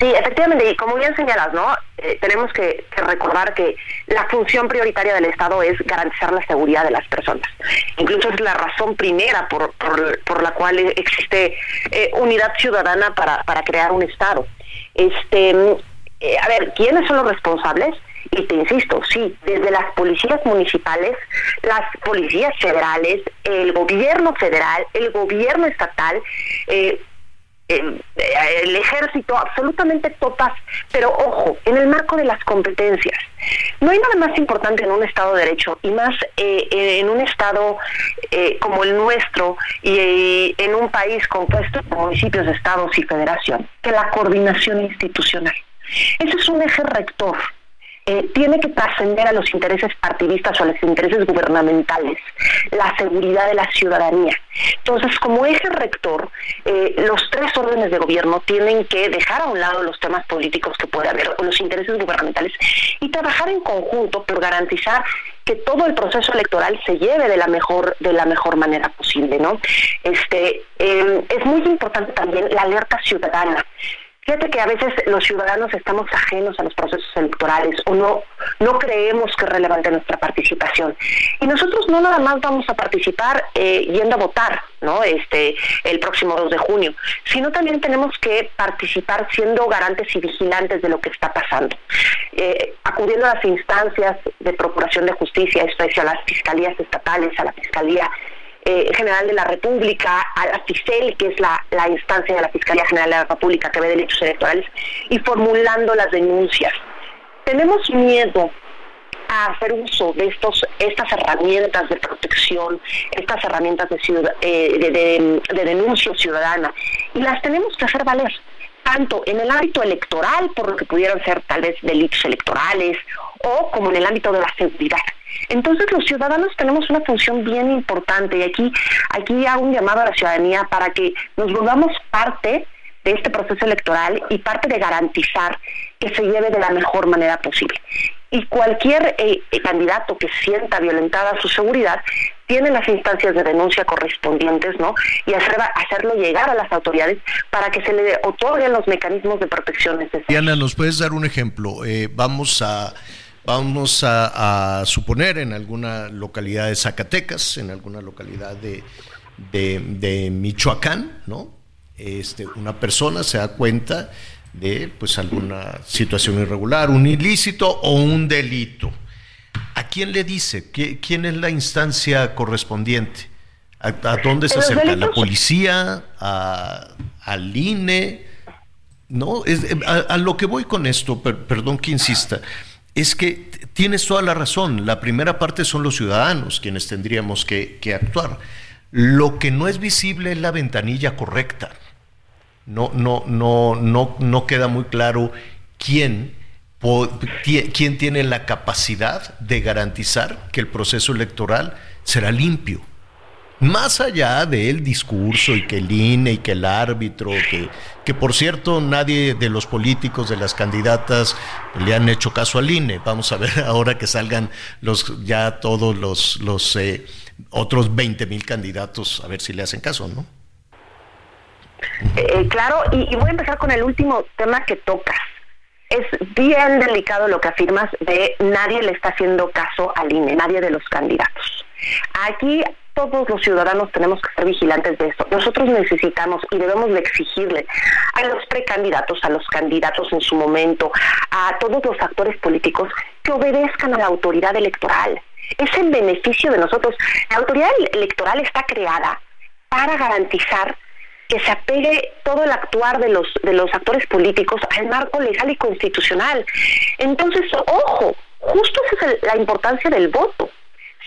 Sí, efectivamente, y como bien señalas, ¿no? Eh, tenemos que, recordar que la función prioritaria del Estado es garantizar la seguridad de las personas. Incluso es la razón primera por, por, por la cual existe eh, unidad ciudadana para, para, crear un Estado. Este, eh, a ver, ¿quiénes son los responsables? Y te insisto, sí, desde las policías municipales, las policías federales, el gobierno federal, el gobierno estatal, eh, el, el, ejército, absolutamente todas, pero ojo, en el marco de las competencias. No hay nada más importante en un Estado de Derecho y más eh, en un Estado eh, como el nuestro y eh, en un país compuesto por municipios, estados y federación que la coordinación institucional. Ese es un eje rector eh, tiene que trascender a los intereses partidistas o a los intereses gubernamentales, la seguridad de la ciudadanía. Entonces, como eje rector, eh, los tres órdenes de gobierno tienen que dejar a un lado los temas políticos que puede haber o los intereses gubernamentales y trabajar en conjunto por garantizar que todo el proceso electoral se lleve de la mejor de la mejor manera posible, ¿no? Este eh, es muy importante también la alerta ciudadana. Fíjate que a veces los ciudadanos estamos ajenos a los procesos electorales o no, no creemos que es relevante nuestra participación. Y nosotros no nada más vamos a participar eh, yendo a votar, ¿no? Este, el próximo 2 de junio, sino también tenemos que participar siendo garantes y vigilantes de lo que está pasando. Eh, acudiendo a las instancias de procuración de justicia, esto es a las fiscalías estatales, a la fiscalía eh, General de la República, a la FICEL, que es la, instancia de la Fiscalía General de la República que ve delitos electorales, y formulando las denuncias. Tenemos miedo a hacer uso de estos estas herramientas de protección, estas herramientas de, ciudad, eh, de denuncia ciudadana, y las tenemos que hacer valer tanto en el ámbito electoral, por lo que pudieran ser tal vez delitos electorales, o como en el ámbito de la seguridad. Entonces los ciudadanos tenemos una función bien importante y aquí, aquí hago un llamado a la ciudadanía para que nos volvamos parte de este proceso electoral y parte de garantizar que se lleve de la mejor manera posible. Y cualquier eh, candidato que sienta violentada su seguridad tiene las instancias de denuncia correspondientes, ¿no? Y hacer, hacerlo llegar a las autoridades para que se le otorguen los mecanismos de protección necesarios. Diana, ¿nos puedes dar un ejemplo? Eh, vamos a vamos a, a, suponer en alguna localidad de Zacatecas, en alguna localidad de, de, de Michoacán, ¿no? Este, una persona se da cuenta de pues alguna situación irregular, un ilícito o un delito. ¿A quién le dice? ¿Quién es la instancia correspondiente? ¿A, dónde se acerca? ¿A la policía? ¿A, ¿Al INE? No, es, a, lo que voy con esto, perdón que insista, es que tienes toda la razón. La primera parte son los ciudadanos quienes tendríamos que, actuar. Lo que no es visible es la ventanilla correcta. No, no, no, no, no queda muy claro quién, quién tiene la capacidad de garantizar que el proceso electoral será limpio. Más allá del discurso y que el INE y que el árbitro, que, que por cierto nadie de los políticos, de las candidatas le han hecho caso al INE. Vamos a ver ahora que salgan los ya todos los, los eh, otros 20 mil candidatos, a ver si le hacen caso, ¿no? Eh, claro, y, voy a empezar con el último tema que tocas. Es bien delicado lo que afirmas de nadie le está haciendo caso al INE, nadie de los candidatos. Aquí todos los ciudadanos tenemos que ser vigilantes de esto. Nosotros necesitamos y debemos de exigirle a los precandidatos, a los candidatos en su momento, a todos los actores políticos que obedezcan a la autoridad electoral. Es el beneficio de nosotros. La autoridad electoral está creada para garantizar que se apegue todo el actuar de los de los actores políticos al marco legal y constitucional. Entonces, ojo, justo esa es la importancia del voto.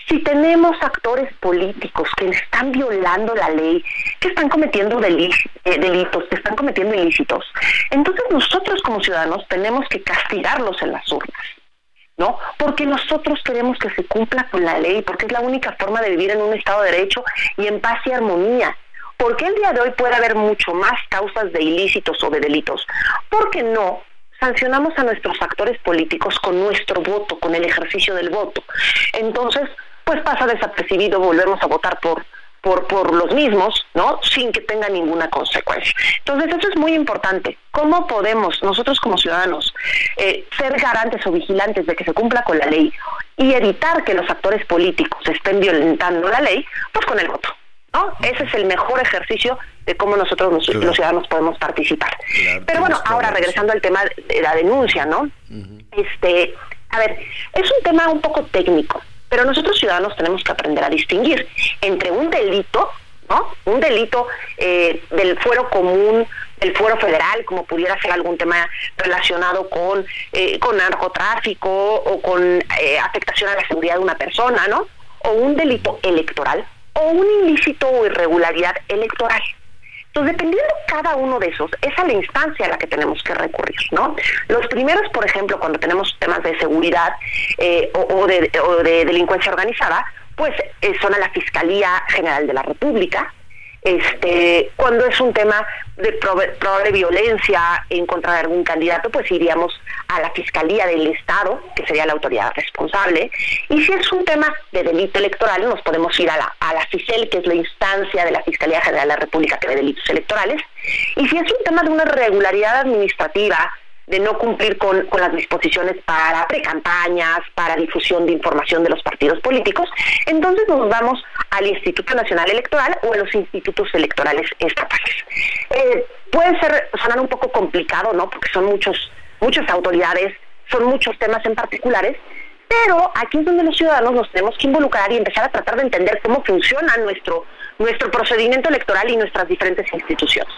Si tenemos actores políticos que están violando la ley, que están cometiendo eh, delitos, que están cometiendo ilícitos, entonces nosotros como ciudadanos tenemos que castigarlos en las urnas. ¿no? Porque nosotros queremos que se cumpla con la ley, porque es la única forma de vivir en un Estado de Derecho y en paz y armonía. ¿Por qué el día de hoy puede haber mucho más causas de ilícitos o de delitos? Porque no sancionamos a nuestros actores políticos con nuestro voto, con el ejercicio del voto. Entonces, pues pasa desapercibido, volvemos a votar por por, por los mismos, ¿no? Sin que tenga ninguna consecuencia. Entonces, eso es muy importante. ¿Cómo podemos nosotros como ciudadanos eh, ser garantes o vigilantes de que se cumpla con la ley y evitar que los actores políticos estén violentando la ley? Pues con el voto. Ese es el mejor ejercicio de cómo nosotros los, ciudadanos podemos participar. Pero bueno, ahora regresando al tema de la denuncia, ¿no? Este, a ver, es un tema un poco técnico, pero nosotros ciudadanos tenemos que aprender a distinguir entre un delito, ¿no? Un delito eh, del fuero común, del fuero federal, como pudiera ser algún tema relacionado con, eh, con narcotráfico o con eh, afectación a la seguridad de una persona, ¿no? O un delito electoral o un ilícito o irregularidad electoral. Entonces, dependiendo cada uno de esos, es a la instancia a la que tenemos que recurrir, ¿no? Los primeros, por ejemplo, cuando tenemos temas de seguridad eh, o, de, delincuencia organizada, pues eh, son a la Fiscalía General de la República, este, cuando es un tema de probable violencia en contra de algún candidato, pues iríamos a la Fiscalía del Estado, que sería la autoridad responsable. Y si es un tema de delito electoral, nos podemos ir a la, a la FICEL, que es la instancia de la Fiscalía General de la República que ve delitos electorales. Y si es un tema de una irregularidad administrativa, de no cumplir con, las disposiciones para precampañas, para difusión de información de los partidos políticos, entonces nos vamos al Instituto Nacional Electoral o a los institutos electorales estatales. Eh, puede ser sonar un poco complicado, ¿no? Porque son muchos, muchas autoridades, son muchos temas en particulares, pero aquí es donde los ciudadanos nos tenemos que involucrar y empezar a tratar de entender cómo funciona nuestro, nuestro procedimiento electoral y nuestras diferentes instituciones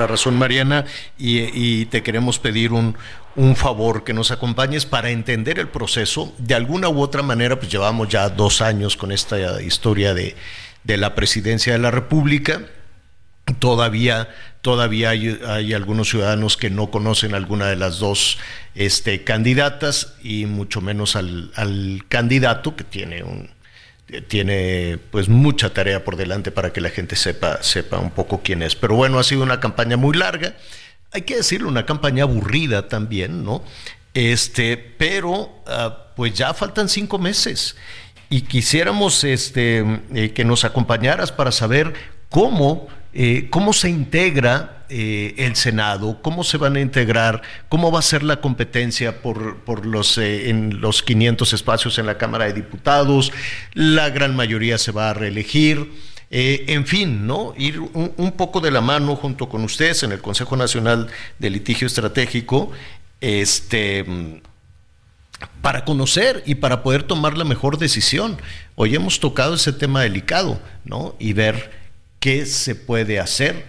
la razón, Mariana, y, te queremos pedir un, un, favor, que nos acompañes para entender el proceso. De alguna u otra manera, pues llevamos ya dos años con esta historia de, de la presidencia de la República. Todavía, todavía hay, algunos ciudadanos que no conocen alguna de las dos este, candidatas y mucho menos al, al candidato que tiene un, tiene pues mucha tarea por delante para que la gente sepa, sepa un poco quién es. Pero bueno, ha sido una campaña muy larga. Hay que decirlo, una campaña aburrida también, ¿no? Este, pero ah, pues ya faltan cinco meses y quisiéramos este, eh, que nos acompañaras para saber cómo eh, ¿Cómo se integra eh, el Senado? ¿Cómo se van a integrar? ¿Cómo va a ser la competencia por, los, eh, en los 500 espacios en la Cámara de Diputados? La gran mayoría se va a reelegir. En fin, ¿no? Ir un, un, poco de la mano junto con ustedes en el Consejo Nacional de Litigio Estratégico, este, para conocer y para poder tomar la mejor decisión. Hoy hemos tocado ese tema delicado, ¿no? Y ver qué se puede hacer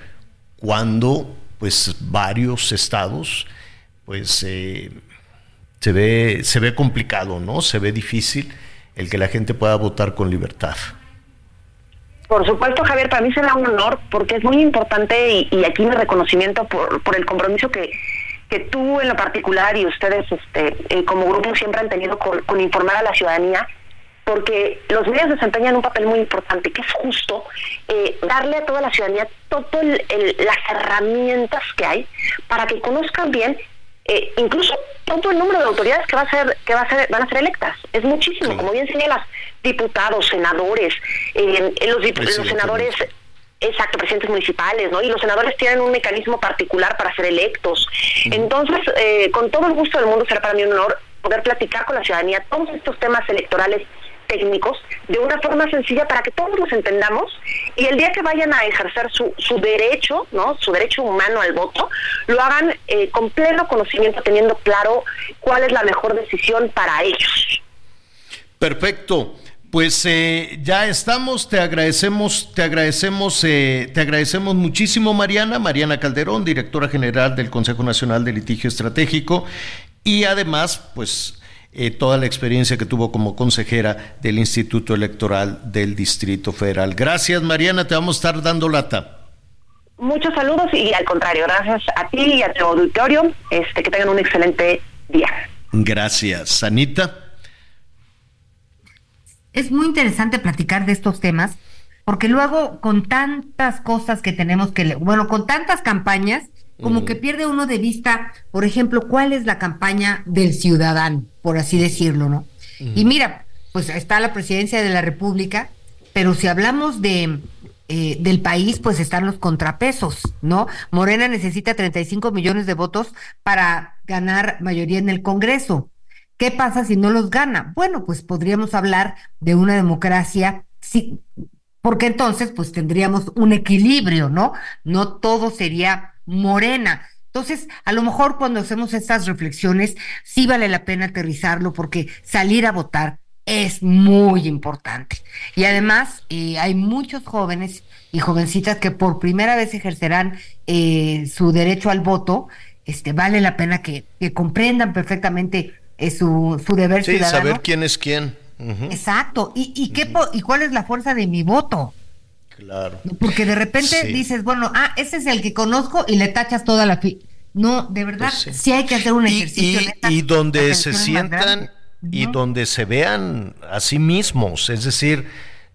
cuando, pues, varios estados, pues, eh, se ve, se ve complicado, ¿no? Se ve difícil el que la gente pueda votar con libertad. Por supuesto, Javier, para mí será un honor porque es muy importante y, aquí mi reconocimiento por, por el compromiso que, que tú en lo particular y ustedes este, eh, como grupo siempre han tenido con, informar a la ciudadanía, porque los medios desempeñan un papel muy importante, que es justo eh, darle a toda la ciudadanía todas las herramientas que hay para que conozcan bien eh, incluso todo el número de autoridades que va a ser que va a ser van a ser electas es muchísimo como bien señalas diputados senadores eh, los, los senadores Exacto, presidentes municipales, ¿no? Y los senadores tienen un mecanismo particular para ser electos. Entonces, eh, con todo el gusto del mundo será para mí un honor poder platicar con la ciudadanía todos estos temas electorales técnicos de una forma sencilla para que todos los entendamos y el día que vayan a ejercer su, su derecho, ¿no? Su derecho humano al voto, lo hagan eh, con pleno conocimiento, teniendo claro cuál es la mejor decisión para ellos. Perfecto. Pues eh, ya estamos, te agradecemos, te agradecemos, eh, te agradecemos muchísimo, Mariana, Mariana Calderón, directora general del Consejo Nacional de Litigio Estratégico, y además, pues eh, toda la experiencia que tuvo como consejera del Instituto Electoral del Distrito Federal. Gracias, Mariana, te vamos a estar dando lata. Muchos saludos y al contrario, gracias a ti y a tu auditorio, este, que tengan un excelente día. Gracias, Anita. Es muy interesante platicar de estos temas, porque luego con tantas cosas que tenemos que, bueno, con tantas campañas, como que pierde uno de vista, por ejemplo, cuál es la campaña del ciudadano, por así decirlo, ¿no? Y mira, pues está la presidencia de la República, pero si hablamos de eh, del país, pues están los contrapesos, ¿no? Morena necesita 35 millones de votos para ganar mayoría en el Congreso. ¿Qué pasa si no los gana? Bueno, pues podríamos hablar de una democracia, sí, porque entonces pues tendríamos un equilibrio, ¿no? No todo sería morena. Entonces, a lo mejor cuando hacemos estas reflexiones, sí vale la pena aterrizarlo porque salir a votar es muy importante. Y además, eh, hay muchos jóvenes y jovencitas que por primera vez ejercerán eh, su derecho al voto. Este, vale la pena que, que comprendan perfectamente eh, su, su deber sí, ciudadano. saber quién es quién. Uh -huh. Exacto. ¿Y, y, qué, uh -huh. ¿Y cuál es la fuerza de mi voto? Claro. Porque de repente sí. dices, bueno, ah, ese es el que conozco y le tachas toda la... No, de verdad, pues sí. sí. hay que hacer un ejercicio. Y, y, y donde se sientan y ¿no? donde se vean a sí mismos, es decir,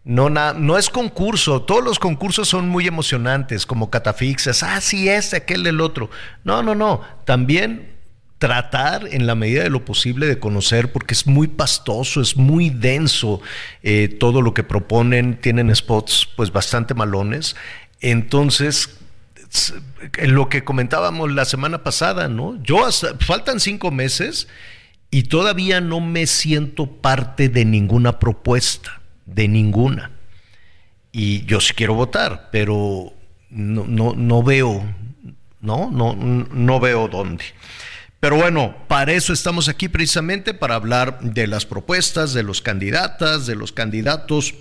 no, na, no es concurso, todos los concursos son muy emocionantes, como catafixas, ah, sí, este, aquel, el otro. No, no, no, también tratar en la medida de lo posible de conocer, porque es muy pastoso, es muy denso eh, todo lo que proponen, tienen spots pues bastante malones, entonces en lo que comentábamos la semana pasada, ¿no? Yo hasta, faltan cinco meses y todavía no me siento parte de ninguna propuesta, de ninguna. Y yo sí quiero votar, pero no, no, no veo, ¿no? No, no veo dónde. Pero bueno, para eso estamos aquí precisamente, para hablar de las propuestas, de los candidatas, de los candidatos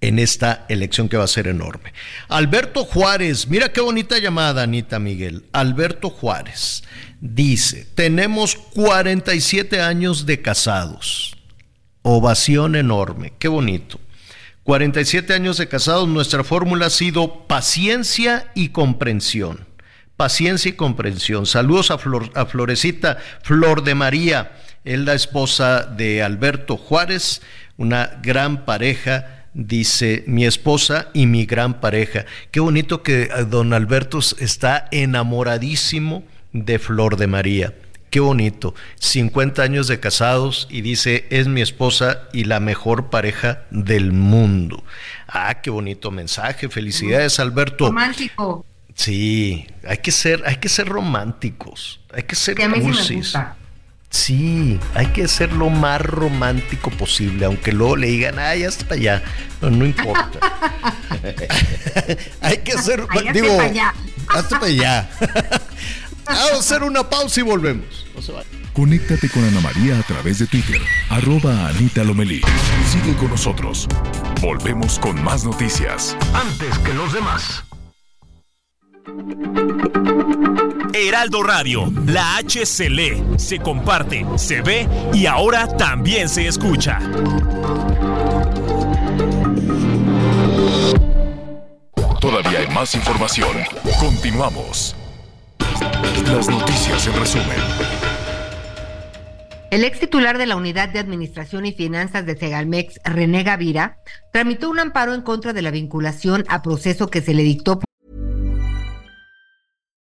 en esta elección que va a ser enorme. Alberto Juárez, mira qué bonita llamada, Anita Miguel. Alberto Juárez dice, tenemos 47 años de casados. Ovación enorme, qué bonito. 47 años de casados, nuestra fórmula ha sido paciencia y comprensión. Paciencia y comprensión. Saludos a, Flor, a Florecita Flor de María, es la esposa de Alberto Juárez, una gran pareja dice mi esposa y mi gran pareja. Qué bonito que don Alberto está enamoradísimo de Flor de María. Qué bonito. 50 años de casados y dice, es mi esposa y la mejor pareja del mundo. Ah, qué bonito mensaje. Felicidades, Alberto. Romántico. Sí, hay que ser, hay que ser románticos, hay que ser que cursis. Sí hay que ser lo más romántico posible, aunque luego le digan, ay, hasta allá. No, no importa. hay que ser, Ay, digo, allá. hasta para allá. Vamos a hacer una pausa y volvemos. No se vayan. Conéctate con Ana María a través de Twitter, arroba Anita Lomelí. Sigue con nosotros. Volvemos con más noticias. Antes que los demás. Heraldo Radio, la H se lee, se comparte, se ve y ahora también se escucha. Todavía hay más información. Continuamos. Las noticias en resumen. El ex titular de la Unidad de Administración y Finanzas de Segalmex, René Gavira, tramitó un amparo en contra de la vinculación a proceso que se le dictó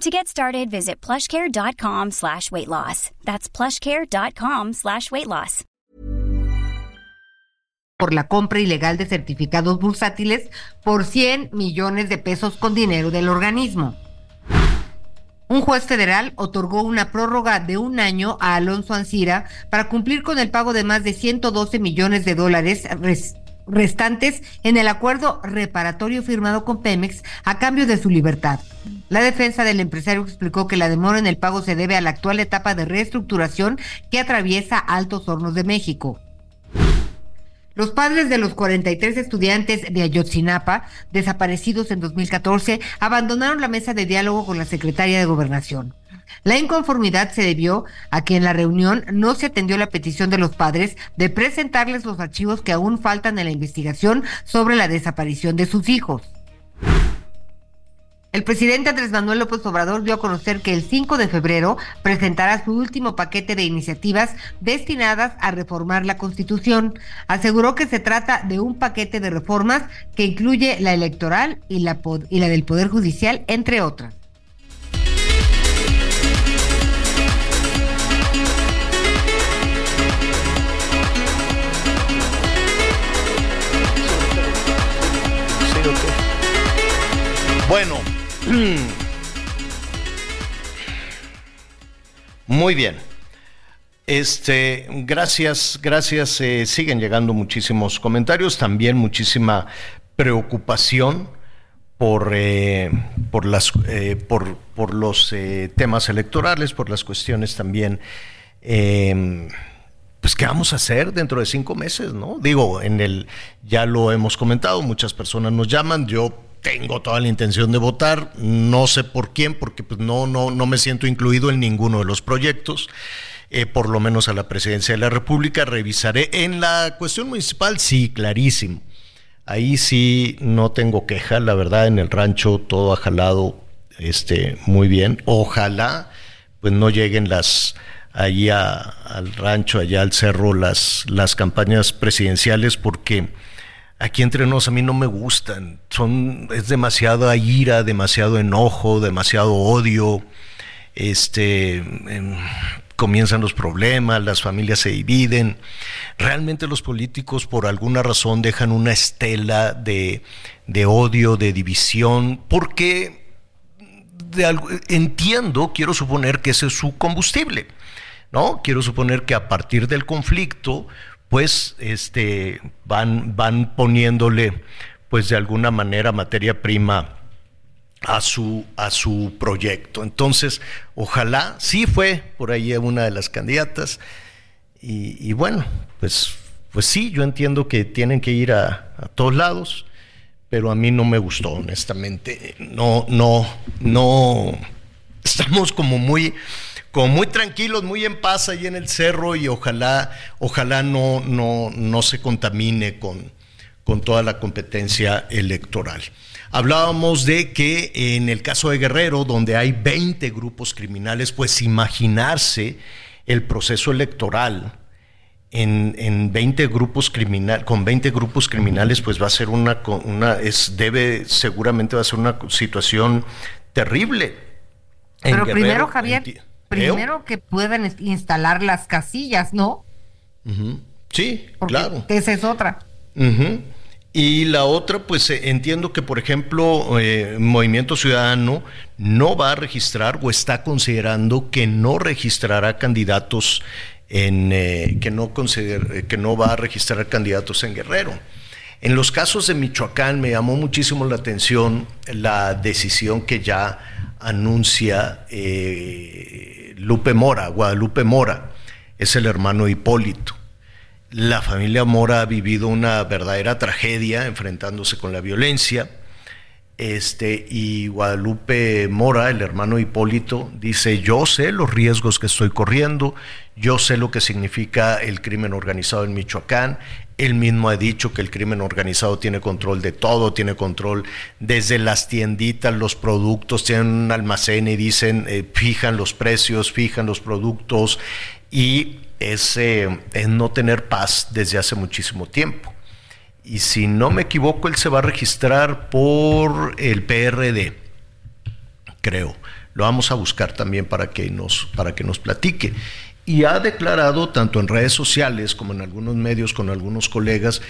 To get started, visit plushcare.com slash weight loss. That's plushcare.com slash weight loss. por la compra ilegal de certificados bursátiles por 100 millones de pesos con dinero del organismo. Un juez federal otorgó una prórroga de un año a Alonso Ancira para cumplir con el pago de más de 112 millones de dólares res- restantes en el acuerdo reparatorio firmado con Pemex a cambio de su libertad. La defensa del empresario explicó que la demora en el pago se debe a la actual etapa de reestructuración que atraviesa Altos Hornos de México. Los padres de los 43 estudiantes de Ayotzinapa, desaparecidos en 2014, abandonaron la mesa de diálogo con la secretaria de Gobernación. La inconformidad se debió a que en la reunión no se atendió la petición de los padres de presentarles los archivos que aún faltan en la investigación sobre la desaparición de sus hijos. El presidente Andrés Manuel López Obrador dio a conocer que el 5 de febrero presentará su último paquete de iniciativas destinadas a reformar la Constitución. Aseguró que se trata de un paquete de reformas que incluye la electoral y la, y la del Poder Judicial, entre otras. Bueno. Muy bien. Este, gracias, gracias. eh, siguen llegando muchísimos comentarios, también muchísima preocupación por, eh, por, las, eh, por, por los temas electorales, por las cuestiones también. eh, pues qué vamos a hacer dentro de cinco meses, ¿no? Digo, en el, ya lo hemos comentado, muchas personas nos llaman, yo tengo toda la intención de votar, no sé por quién, porque pues no, no, no me siento incluido en ninguno de los proyectos, eh, por lo menos a la presidencia de la República, revisaré. En la cuestión municipal, sí, clarísimo. Ahí sí no tengo queja, la verdad, en el rancho todo ha jalado este, muy bien. Ojalá pues no lleguen las allí a- al rancho, allá al cerro, las, las campañas presidenciales, porque aquí entre nos a mí no me gustan. Son, es demasiada ira, demasiado enojo, demasiado odio. Este em, comienzan los problemas, las familias se dividen. Realmente los políticos por alguna razón dejan una estela de, de odio, de división, porque de algo- entiendo, quiero suponer que ese es su combustible, ¿no? Quiero suponer que a partir del conflicto, pues, este, van, van poniéndole, pues, de alguna manera materia prima a su, a su proyecto. Entonces, ojalá, sí fue por ahí una de las candidatas, y, y bueno, pues, pues sí, yo entiendo que tienen que ir a, a todos lados, pero a mí no me gustó, honestamente. No, no, no. Estamos como muy, como muy tranquilos, muy en paz ahí en el cerro y ojalá, ojalá no, no, no se contamine con, con toda la competencia electoral. Hablábamos de que en el caso de Guerrero, donde hay 20 grupos criminales, pues imaginarse el proceso electoral en, en 20 grupos criminal, con 20 grupos criminales, pues va a ser una, una es, debe, seguramente va a ser una situación terrible. En Pero Guerrero, primero, Javier, primero que puedan instalar las casillas, ¿no? Sí, Porque claro. Esa es otra. Y la otra, pues eh, entiendo que, por ejemplo, eh, Movimiento Ciudadano no va a registrar o está considerando que no registrará candidatos en eh, que no consider- que no va a registrar candidatos en Guerrero. En los casos de Michoacán me llamó muchísimo la atención la decisión que ya anuncia eh, Lupe Mora, Guadalupe Mora, es el hermano Hipólito. La familia Mora ha vivido una verdadera tragedia enfrentándose con la violencia. Este, y Guadalupe Mora, el hermano Hipólito, dice, yo sé los riesgos que estoy corriendo, yo sé lo que significa el crimen organizado en Michoacán, él mismo ha dicho que el crimen organizado tiene control de todo, tiene control desde las tienditas, los productos, tienen un almacén y dicen, eh, fijan los precios, fijan los productos y es, eh, es no tener paz desde hace muchísimo tiempo. Y si no me equivoco, él se va a registrar por el PRD, creo. Lo vamos a buscar también para que nos, para que nos platique. Y ha declarado, tanto en redes sociales como en algunos medios con algunos colegas,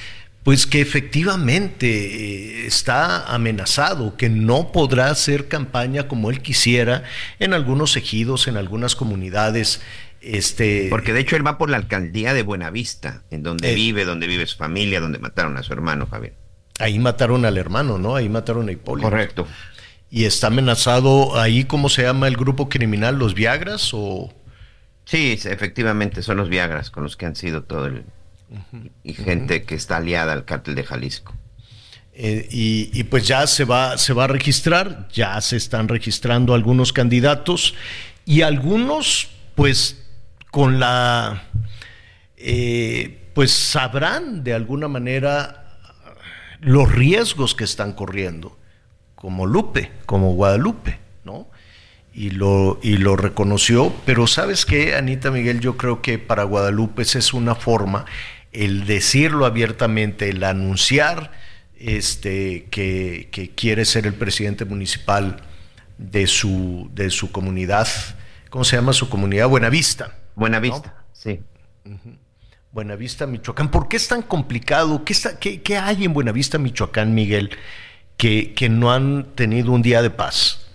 pues que efectivamente eh, está amenazado, que no podrá hacer campaña como él quisiera en algunos ejidos, en algunas comunidades. Este, Porque de hecho él va por la alcaldía de Buenavista, en donde Eh. vive, donde vive su familia, donde mataron a su hermano, Javier. Ahí mataron al hermano, ¿no? Ahí mataron a Hipólito. Correcto. Y está amenazado ahí, ¿cómo se llama el grupo criminal? ¿Los Viagras o...? Sí, efectivamente son los Viagras con los que han sido todo el... Y gente que está aliada al cártel de Jalisco. Eh, y, y pues ya se va, se va a registrar, ya se están registrando algunos candidatos y algunos pues con la, eh, pues sabrán de alguna manera los riesgos que están corriendo, como Lupe, como Guadalupe, ¿no? Y lo, y lo reconoció, pero sabes qué, Anita Miguel, yo creo que para Guadalupe es una forma, el decirlo abiertamente, el anunciar este, que, que quiere ser el presidente municipal de su, de su comunidad, ¿cómo se llama su comunidad? Buenavista. Buenavista, sí. Buenavista, Michoacán. ¿Por qué es tan complicado? ¿Qué, está, qué, qué hay en Buenavista, Michoacán, Miguel, que, que no han tenido un día de paz?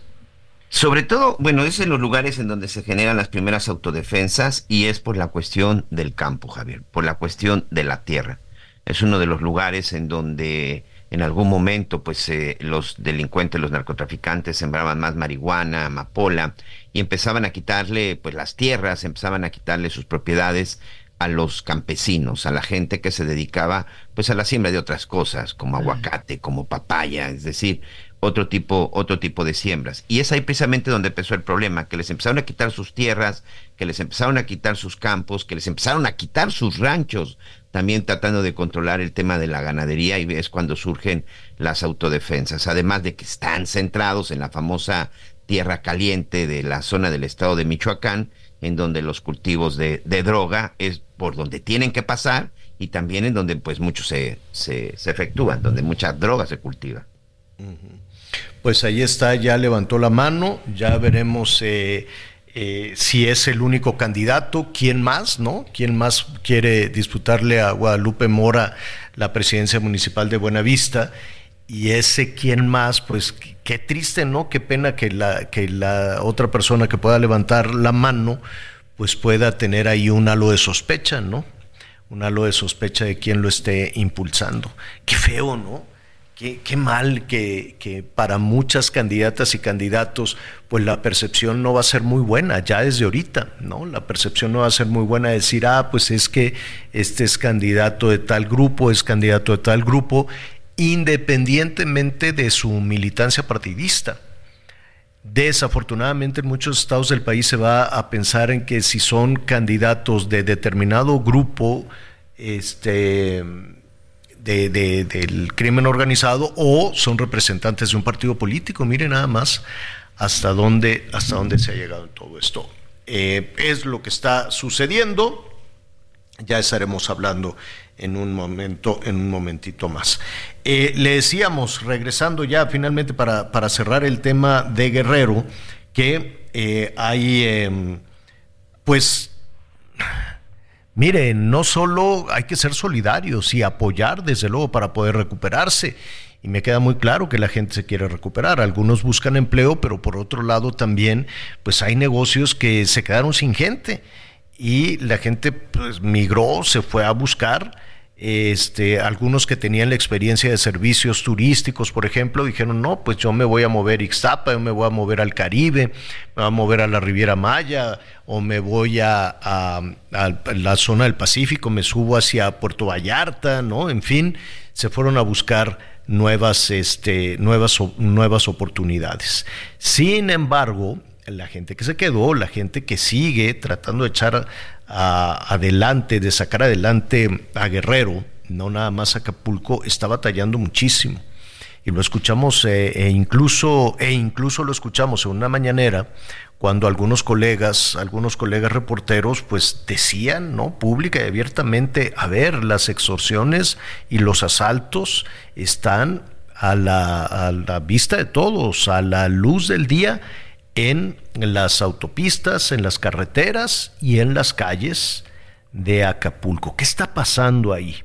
Sobre todo, bueno, es en los lugares en donde se generan las primeras autodefensas y es por la cuestión del campo, Javier, por la cuestión de la tierra. Es uno de los lugares en donde en algún momento pues eh, los delincuentes, los narcotraficantes sembraban más marihuana, amapola y empezaban a quitarle pues las tierras, empezaban a quitarle sus propiedades a los campesinos, a la gente que se dedicaba pues a la siembra de otras cosas, como aguacate, como papaya, es decir, otro tipo, otro tipo de siembras. Y es ahí precisamente donde empezó el problema, que les empezaron a quitar sus tierras, que les empezaron a quitar sus campos, que les empezaron a quitar sus ranchos, también tratando de controlar el tema de la ganadería y es cuando surgen las autodefensas, además de que están centrados en la famosa tierra caliente de la zona del estado de Michoacán, en donde los cultivos de, droga es por donde tienen que pasar y también en donde pues muchos se, se, se efectúan, donde mucha droga se cultiva. Pues ahí está, ya levantó la mano, ya veremos eh, eh, si es el único candidato, quién más, ¿no? ¿Quién más quiere disputarle a Guadalupe Mora la presidencia municipal de Buenavista? Y ese quién más, pues qué- triste, ¿no? Qué pena que la, que la otra persona que pueda levantar la mano, pues pueda tener ahí un halo de sospecha, ¿no? Un halo de sospecha de quién lo esté impulsando. Qué feo, ¿no? Qué, mal que, que para muchas candidatas y candidatos, pues la percepción no va a ser muy buena, ya desde ahorita, ¿no? La percepción no va a ser muy buena de decir, ah, pues es que este es candidato de tal grupo, es candidato de tal grupo, independientemente de su militancia partidista. Desafortunadamente en muchos estados del país se va a pensar en que si son candidatos de determinado grupo, este de, de- del crimen organizado o son representantes de un partido político. Mire nada más hasta dónde, hasta dónde se ha llegado todo esto. Eh, es lo que está sucediendo ya estaremos hablando en un momento, en un momentito más. Eh, le decíamos, regresando ya finalmente para, para, cerrar el tema de Guerrero, que eh, hay, em, pues, mire, no solo hay que ser solidarios y apoyar, desde luego, para poder recuperarse. Y me queda muy claro que la gente se quiere recuperar. Algunos buscan empleo, pero por otro lado también, pues hay negocios que se quedaron sin gente y la gente pues, migró, se fue a buscar. Este, algunos que tenían la experiencia de servicios turísticos, por ejemplo, dijeron, no, pues yo me voy a mover a Ixtapa, yo me voy a mover al Caribe, me voy a mover a la Riviera Maya, o me voy a, a, la zona del Pacífico, me subo hacia Puerto Vallarta, ¿no? En fin, se fueron a buscar nuevas, este, nuevas, nuevas oportunidades. Sin embargo, la gente que se quedó, la gente que sigue tratando de echar adelante, de sacar adelante a Guerrero, no nada más Acapulco, está batallando muchísimo. Y lo escuchamos, eh, e, incluso, e incluso lo escuchamos en una mañanera, cuando algunos colegas, algunos colegas reporteros, pues decían, ¿no? Pública y abiertamente, a ver, las extorsiones y los asaltos están a la, a la vista de todos, a la luz del día en las autopistas, en las carreteras y en las calles de Acapulco. ¿Qué está pasando ahí?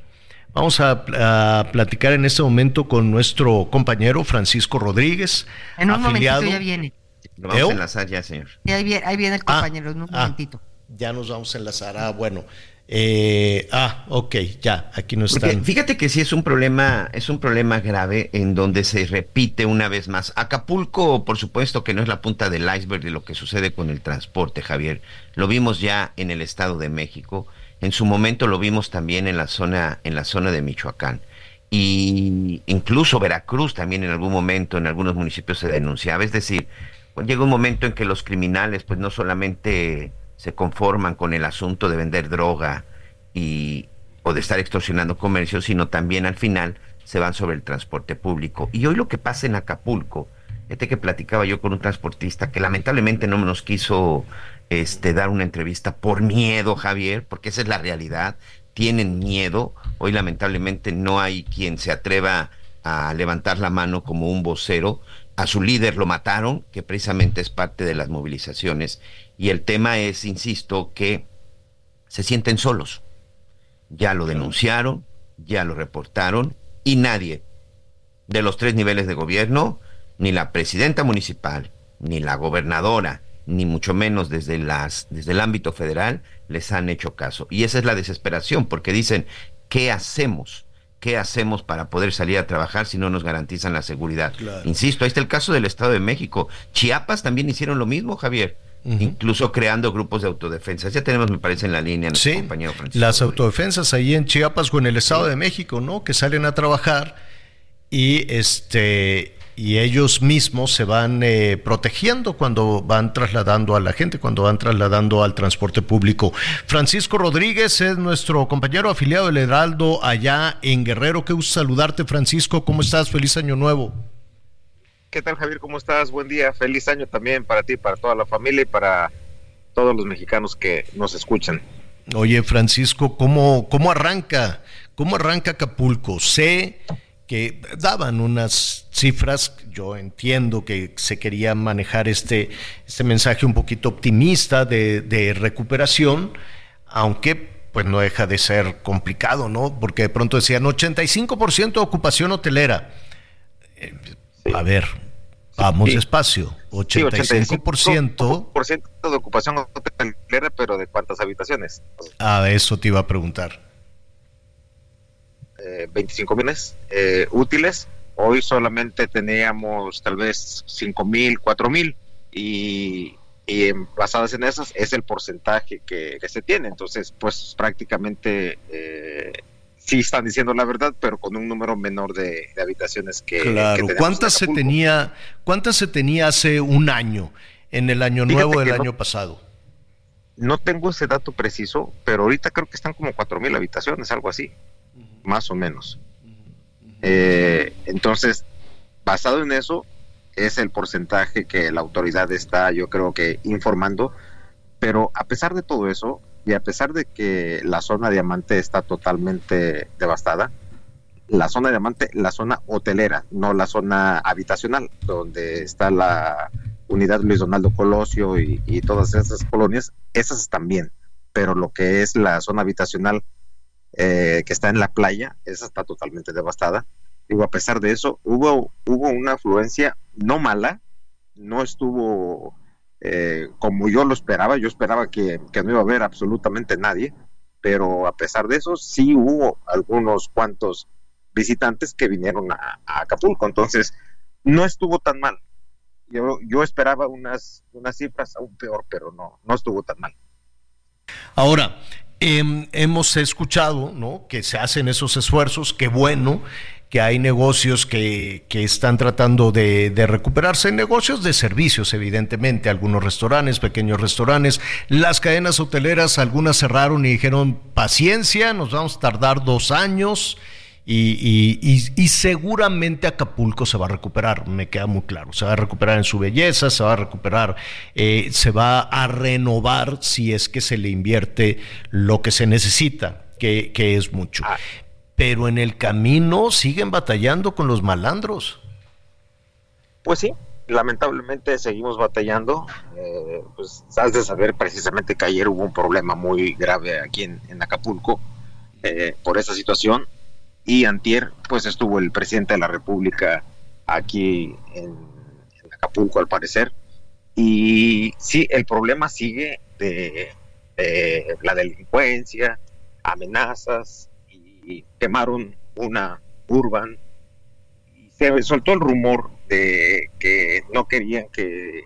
Vamos a, platicar en este momento con nuestro compañero Francisco Rodríguez. En un momentito ya viene. Lo vamos a enlazar ya, señor. ahí, viene, el ah, compañero, en un ah, momentito. Ya nos vamos a enlazar. Ah, bueno. Eh, ah, ok, ya, aquí no está. Fíjate que sí es un problema, es un problema grave en donde se repite una vez más. Acapulco, por supuesto que no es la punta del iceberg de lo que sucede con el transporte, Javier. Lo vimos ya en el Estado de México. En su momento lo vimos también en la zona, en la zona de Michoacán. Y incluso Veracruz también en algún momento, en algunos municipios se denunciaba. Es decir, llega un momento en que los criminales, pues no solamente se conforman con el asunto de vender droga y, o de estar extorsionando comercio, sino también al final se van sobre el transporte público. Y hoy lo que pasa en Acapulco, este que platicaba yo con un transportista que lamentablemente no nos quiso este, dar una entrevista por miedo, Javier, porque esa es la realidad, tienen miedo. Hoy lamentablemente no hay quien se atreva a levantar la mano como un vocero. A su líder lo mataron, que precisamente es parte de las movilizaciones, y el tema es, insisto, que se sienten solos. Ya lo denunciaron, ya lo reportaron y nadie de los tres niveles de gobierno, ni la presidenta municipal, ni la gobernadora, ni mucho menos desde, las, desde el ámbito federal, les han hecho caso. Y esa es la desesperación, porque dicen, ¿qué hacemos? ¿Qué hacemos para poder salir a trabajar si no nos garantizan la seguridad? Insisto, ahí está el caso del Estado de México. Chiapas también hicieron lo mismo, Javier incluso creando grupos de autodefensa. Ya tenemos, me parece, en la línea sí, compañero Francisco. Las autodefensas ahí en Chiapas o en el Estado de México, ¿no? Que salen a trabajar y este y ellos mismos se van eh, protegiendo cuando van trasladando a la gente, cuando van trasladando al transporte público. Francisco Rodríguez es nuestro compañero afiliado del Heraldo allá en Guerrero. Qué gusto saludarte, Francisco. ¿Cómo estás? Feliz año nuevo. ¿Qué tal, Javier? ¿Cómo estás? Buen día. Feliz año también para ti, para toda la familia y para todos los mexicanos que nos escuchan. Oye, Francisco, ¿cómo, cómo arranca? ¿Cómo arranca Acapulco? Sé que daban unas cifras, yo entiendo que se quería manejar este, este mensaje un poquito optimista de, de recuperación, aunque pues no deja de ser complicado, ¿no? Porque de pronto decían 85% de ocupación hotelera. Eh, a ver, vamos despacio. 85%. de ocupación hotelera, pero ¿de cuántas habitaciones? Ah, eso te iba a preguntar. 25 eh, mil eh, útiles. Hoy solamente teníamos tal vez 5 mil, 4 mil. Y, y basadas en esas es el porcentaje que, se tiene. Entonces, pues prácticamente eh, sí están diciendo la verdad, pero con un número menor de, habitaciones que. Claro. ¿Cuántas se tenía? ¿Cuántas se tenía hace un año, en el año nuevo del año pasado? No tengo ese dato preciso, pero ahorita creo que están como cuatro mil habitaciones, algo así, más o menos. Eh, entonces, basado en eso, es el porcentaje que la autoridad está, yo creo que, informando. Pero a pesar de todo eso, Y a pesar de que la zona diamante está totalmente devastada, la zona diamante, la zona hotelera, no la zona habitacional, donde está la unidad Luis Donaldo Colosio y, todas esas colonias, esas están bien, pero lo que es la zona habitacional eh, que está en la playa, esa está totalmente devastada. Digo, a pesar de eso, hubo, hubo una afluencia no mala, no estuvo eh, como yo lo esperaba, yo esperaba que, no iba a haber absolutamente nadie, pero a pesar de eso, sí hubo algunos cuantos visitantes que vinieron a, Acapulco, entonces no estuvo tan mal. Yo, yo esperaba unas, unas cifras aún peor, pero no, no estuvo tan mal. Ahora, eh, hemos escuchado ¿no? que se hacen esos esfuerzos, qué bueno que hay negocios que, que están tratando de, de, recuperarse, negocios de servicios, evidentemente, algunos restaurantes, pequeños restaurantes, las cadenas hoteleras, algunas cerraron y dijeron, paciencia, nos vamos a tardar dos años. Y, y, seguramente Acapulco se va a recuperar, me queda muy claro. Se va a recuperar en su belleza, se va a recuperar, eh, se va a renovar si es que se le invierte lo que se necesita, que, que es mucho. Ah. Pero en el camino siguen batallando con los malandros. Pues sí, lamentablemente seguimos batallando. Eh, pues has de saber precisamente que ayer hubo un problema muy grave aquí en, en Acapulco eh, por esa situación y antier pues estuvo el presidente de la República aquí en, en, Acapulco al parecer y sí el problema sigue de, de, la delincuencia amenazas y quemaron una urban y se soltó el rumor de que no querían que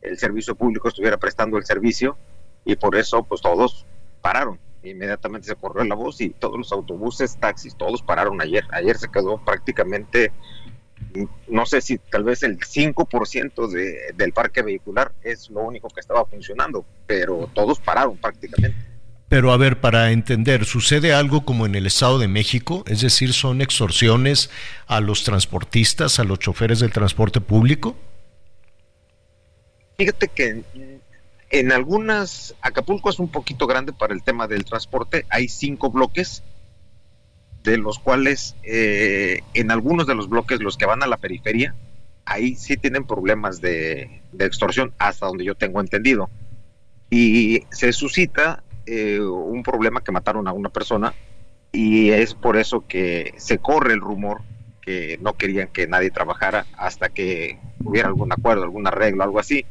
el servicio público estuviera prestando el servicio y por eso pues todos pararon inmediatamente se corrió la voz y todos los autobuses, taxis, todos pararon ayer. Ayer se quedó prácticamente, no sé si tal vez el 5% de, del parque vehicular es lo único que estaba funcionando, pero todos pararon prácticamente. Pero a ver, para entender, ¿sucede algo como en el Estado de México? Es decir, ¿son extorsiones a los transportistas, a los choferes del transporte público? Fíjate que en algunas, Acapulco es un poquito grande para el tema del transporte, hay cinco bloques, de los cuales eh, en algunos de los bloques, los que van a la periferia, ahí sí tienen problemas de, de extorsión, hasta donde yo tengo entendido. Y se suscita eh, un problema que mataron a una persona y es por eso que se corre el rumor que no querían que nadie trabajara hasta que hubiera algún acuerdo, algún arreglo, algo así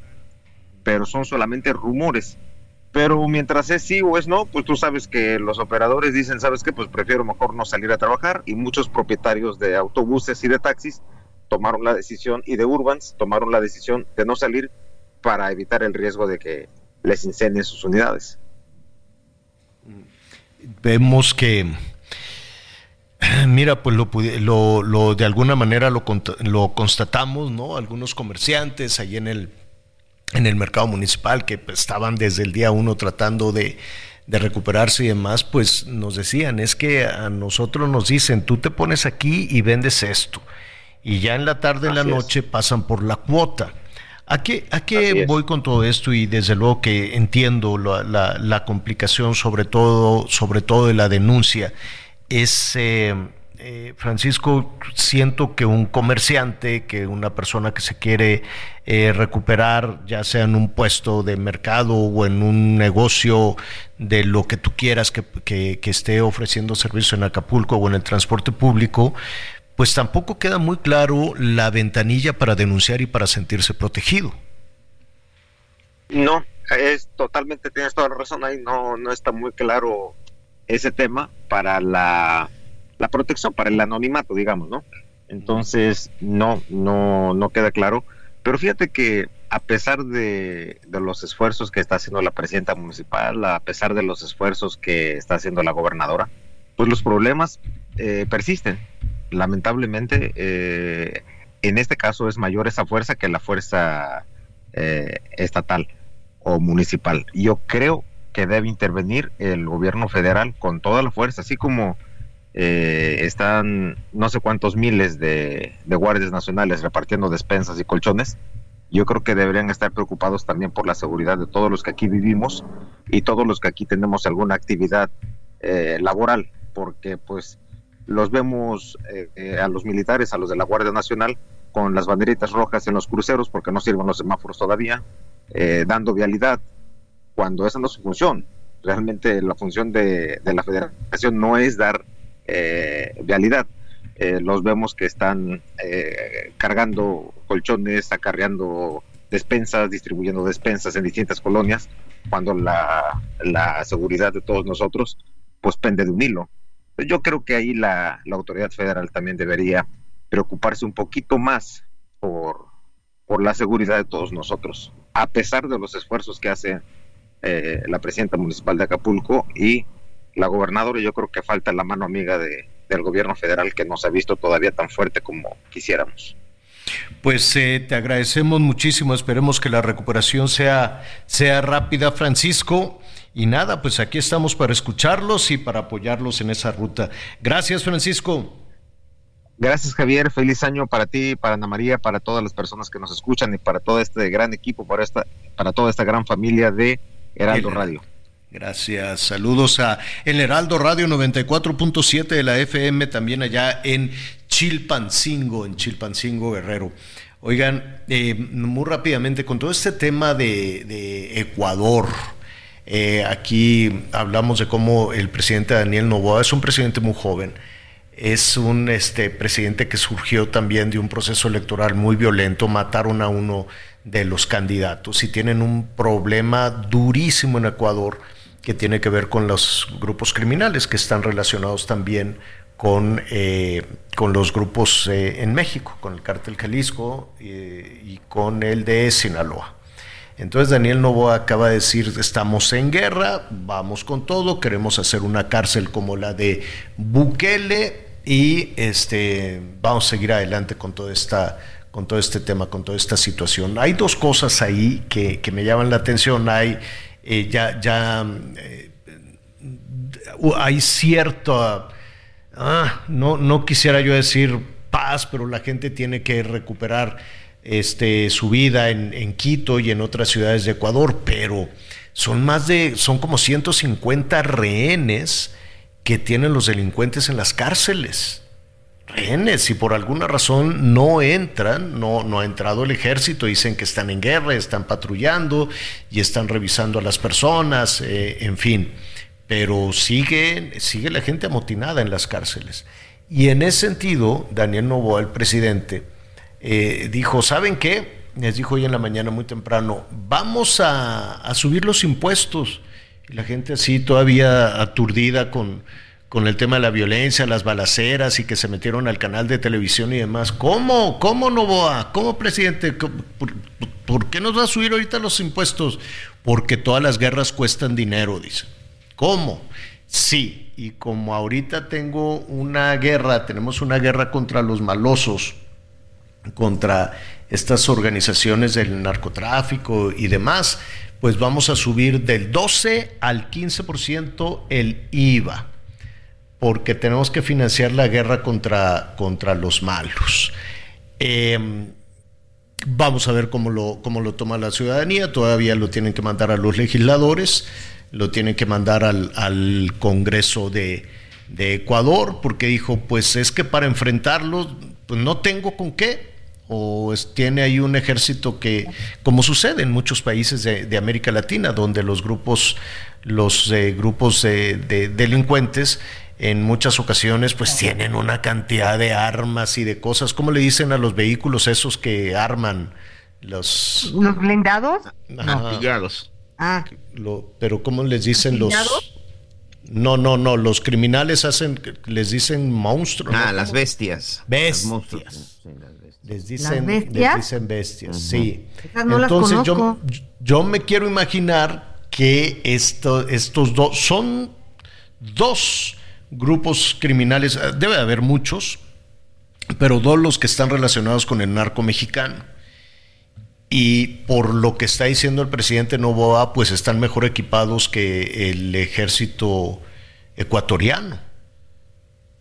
pero son solamente rumores. Pero mientras es sí o es no, pues tú sabes que los operadores dicen, ¿sabes qué? Pues prefiero mejor no salir a trabajar y muchos propietarios de autobuses y de taxis tomaron la decisión y de Urbans tomaron la decisión de no salir para evitar el riesgo de que les incendien sus unidades. Vemos que Mira, pues lo, lo, lo, de alguna manera lo, lo constatamos, ¿no? Algunos comerciantes ahí en el en el mercado municipal que estaban desde el día uno tratando de, de, recuperarse y demás, pues nos decían, es que a nosotros nos dicen, tú te pones aquí y vendes esto, y ya en la tarde, en la noche pasan por la cuota. ¿A qué, a qué voy con todo esto? Y desde luego que entiendo la, la, la complicación, sobre todo, sobre todo de la denuncia, es... Eh, eh, Francisco, siento que un comerciante, que una persona que se quiere eh, recuperar, ya sea en un puesto de mercado o en un negocio de lo que tú quieras que, que, que esté ofreciendo servicio en Acapulco o en el transporte público, pues tampoco queda muy claro la ventanilla para denunciar y para sentirse protegido. No, es totalmente, tienes toda la razón ahí, no, no está muy claro ese tema para la la protección para el anonimato, digamos, ¿no? Entonces, no, no, no queda claro. Pero fíjate que a pesar de, de, los esfuerzos que está haciendo la presidenta municipal, a pesar de los esfuerzos que está haciendo la gobernadora, pues los problemas eh, persisten. Lamentablemente, eh, en este caso es mayor esa fuerza que la fuerza eh, estatal o municipal. Yo creo que debe intervenir el gobierno federal con toda la fuerza, así como eh, están no sé cuántos miles de, guardias nacionales repartiendo despensas y colchones, yo creo que deberían estar preocupados también por la seguridad de todos los que aquí vivimos y todos los que aquí tenemos alguna actividad laboral, porque pues los vemos eh, eh, a los militares, a los de la Guardia Nacional, con las banderitas rojas en los cruceros, porque no sirven los semáforos todavía, dando vialidad, cuando esa no es su función. Realmente la función de, la federación no es dar vialidad. los vemos que están cargando colchones, acarreando despensas, distribuyendo despensas en distintas colonias, cuando la, la seguridad de todos nosotros pues pende de un hilo. Yo creo que ahí la, autoridad federal también debería preocuparse un poquito más por, por la seguridad de todos nosotros, a pesar de los esfuerzos que hace eh, la presidenta municipal de Acapulco y la gobernadora, yo creo que falta la mano amiga de, del gobierno federal que nos ha visto todavía tan fuerte como quisiéramos. Pues eh, te agradecemos muchísimo, esperemos que la recuperación sea, sea rápida, Francisco. Y nada, pues aquí estamos para escucharlos y para apoyarlos en esa ruta. Gracias, Francisco. Gracias, Javier. Feliz año para ti, para Ana María, para todas las personas que nos escuchan y para todo este gran equipo, para, esta, para toda esta gran familia de Heraldo Radio. Gracias. Saludos a El Heraldo Radio 94.7 de la FM, también allá en Chilpancingo, en Chilpancingo Guerrero. Oigan, eh, muy rápidamente, con todo este tema de, Ecuador, eh, aquí hablamos de cómo el presidente Daniel Novoa es un presidente muy joven, es un este, presidente que surgió también de un proceso electoral muy violento, mataron a uno de los candidatos y tienen un problema durísimo en Ecuador que tiene que ver con los grupos criminales que están relacionados también con, eh, con los grupos eh, en México, con el cártel Jalisco eh, y con el de Sinaloa. Entonces Daniel Novoa acaba de decir, estamos en guerra, vamos con todo, queremos hacer una cárcel como la de Bukele y este, vamos a seguir adelante con, esta, con todo este tema, con toda esta situación. Hay dos cosas ahí que, que me llaman la atención. Hay eh, ya, ya eh, hay cierta, ah, no, no quisiera yo decir paz, pero la gente tiene que recuperar este, su vida en, Quito y en otras ciudades de Ecuador, pero son más de, son como 150 rehenes que tienen los delincuentes en las cárceles rehenes si por alguna razón no entran, no, no ha entrado el ejército, dicen que están en guerra, están patrullando y están revisando a las personas, eh, en fin, pero sigue, sigue la gente amotinada en las cárceles. Y en ese sentido, Daniel Novoa, el presidente, eh, dijo, ¿saben qué? Les dijo hoy en la mañana muy temprano, vamos a, subir los impuestos. Y la gente así todavía aturdida con con el tema de la violencia, las balaceras y que se metieron al canal de televisión y demás. ¿Cómo? ¿Cómo Novoa? ¿Cómo presidente? ¿Por, qué nos va a subir ahorita los impuestos? Porque todas las guerras cuestan dinero, dice. ¿Cómo? Sí, y como ahorita tengo una guerra, tenemos una guerra contra los malosos, contra estas organizaciones del narcotráfico y demás, pues vamos a subir del 12 al 15% el IVA porque tenemos que financiar la guerra contra, contra los malos. Em, vamos a ver cómo lo, cómo lo toma la ciudadanía, todavía lo tienen que mandar a los legisladores, lo tienen que mandar al, Congreso de, Ecuador, porque dijo, pues es que para enfrentarlo, pues no tengo con qué, o tiene ahí un ejército que, como sucede en muchos países de, América Latina, donde los grupos, los eh, grupos de, delincuentes en muchas ocasiones pues tienen una cantidad de armas y de cosas. ¿Cómo le dicen a los vehículos esos que arman los... ¿Los blindados? Pillados. Ah. pero ¿cómo les dicen los... No, no, no, los criminales hacen, les dicen monstruos. Ah, las bestias. Bestias. Les dicen, bestias? Les dicen bestias, sí. Entonces yo, yo me quiero imaginar que esto, estos dos son dos grupos criminales, eh, debe haber muchos, pero dos los que están relacionados con el narco mexicano. Y por lo que está diciendo el presidente Novoa, pues están mejor equipados que el ejército ecuatoriano.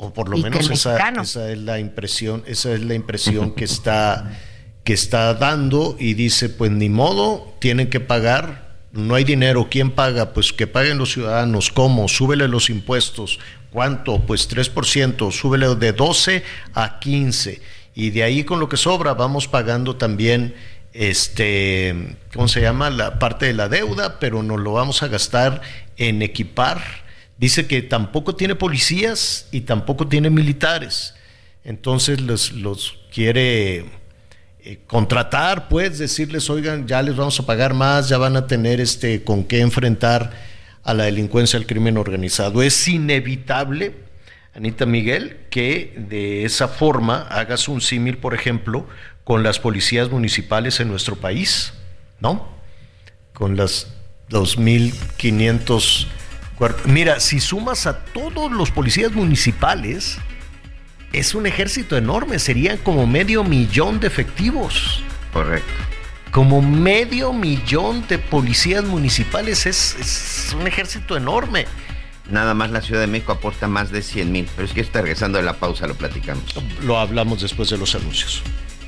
O por lo menos esa, esa, es la impresión, esa es la impresión que está, que está dando y dice, pues ni modo, tienen que pagar, no hay dinero, ¿quién paga? Pues que paguen los ciudadanos, ¿cómo? Súbele los impuestos, ¿cuánto? Pues 3%, súbele de 12 a 15 y de ahí con lo que sobra vamos pagando también este, ¿cómo se llama? La parte de la deuda, pero nos lo vamos a gastar en equipar. Dice que tampoco tiene policías y tampoco tiene militares. Entonces los, los quiere eh, contratar, pues decirles, oigan, ya les vamos a pagar más, ya van a tener este con qué enfrentar a la delincuencia, al crimen organizado. Es inevitable, Anita Miguel, que de esa forma hagas un símil, por ejemplo, con las policías municipales en nuestro país, ¿no? Con las 2.500 Mira, si sumas a todos los policías municipales, es un ejército enorme, serían como medio millón de efectivos. Correcto. Como medio millón de policías municipales, es, es un ejército enorme. Nada más la Ciudad de México aporta más de 100 mil, pero es que está regresando de la pausa, lo platicamos. Lo hablamos después de los anuncios.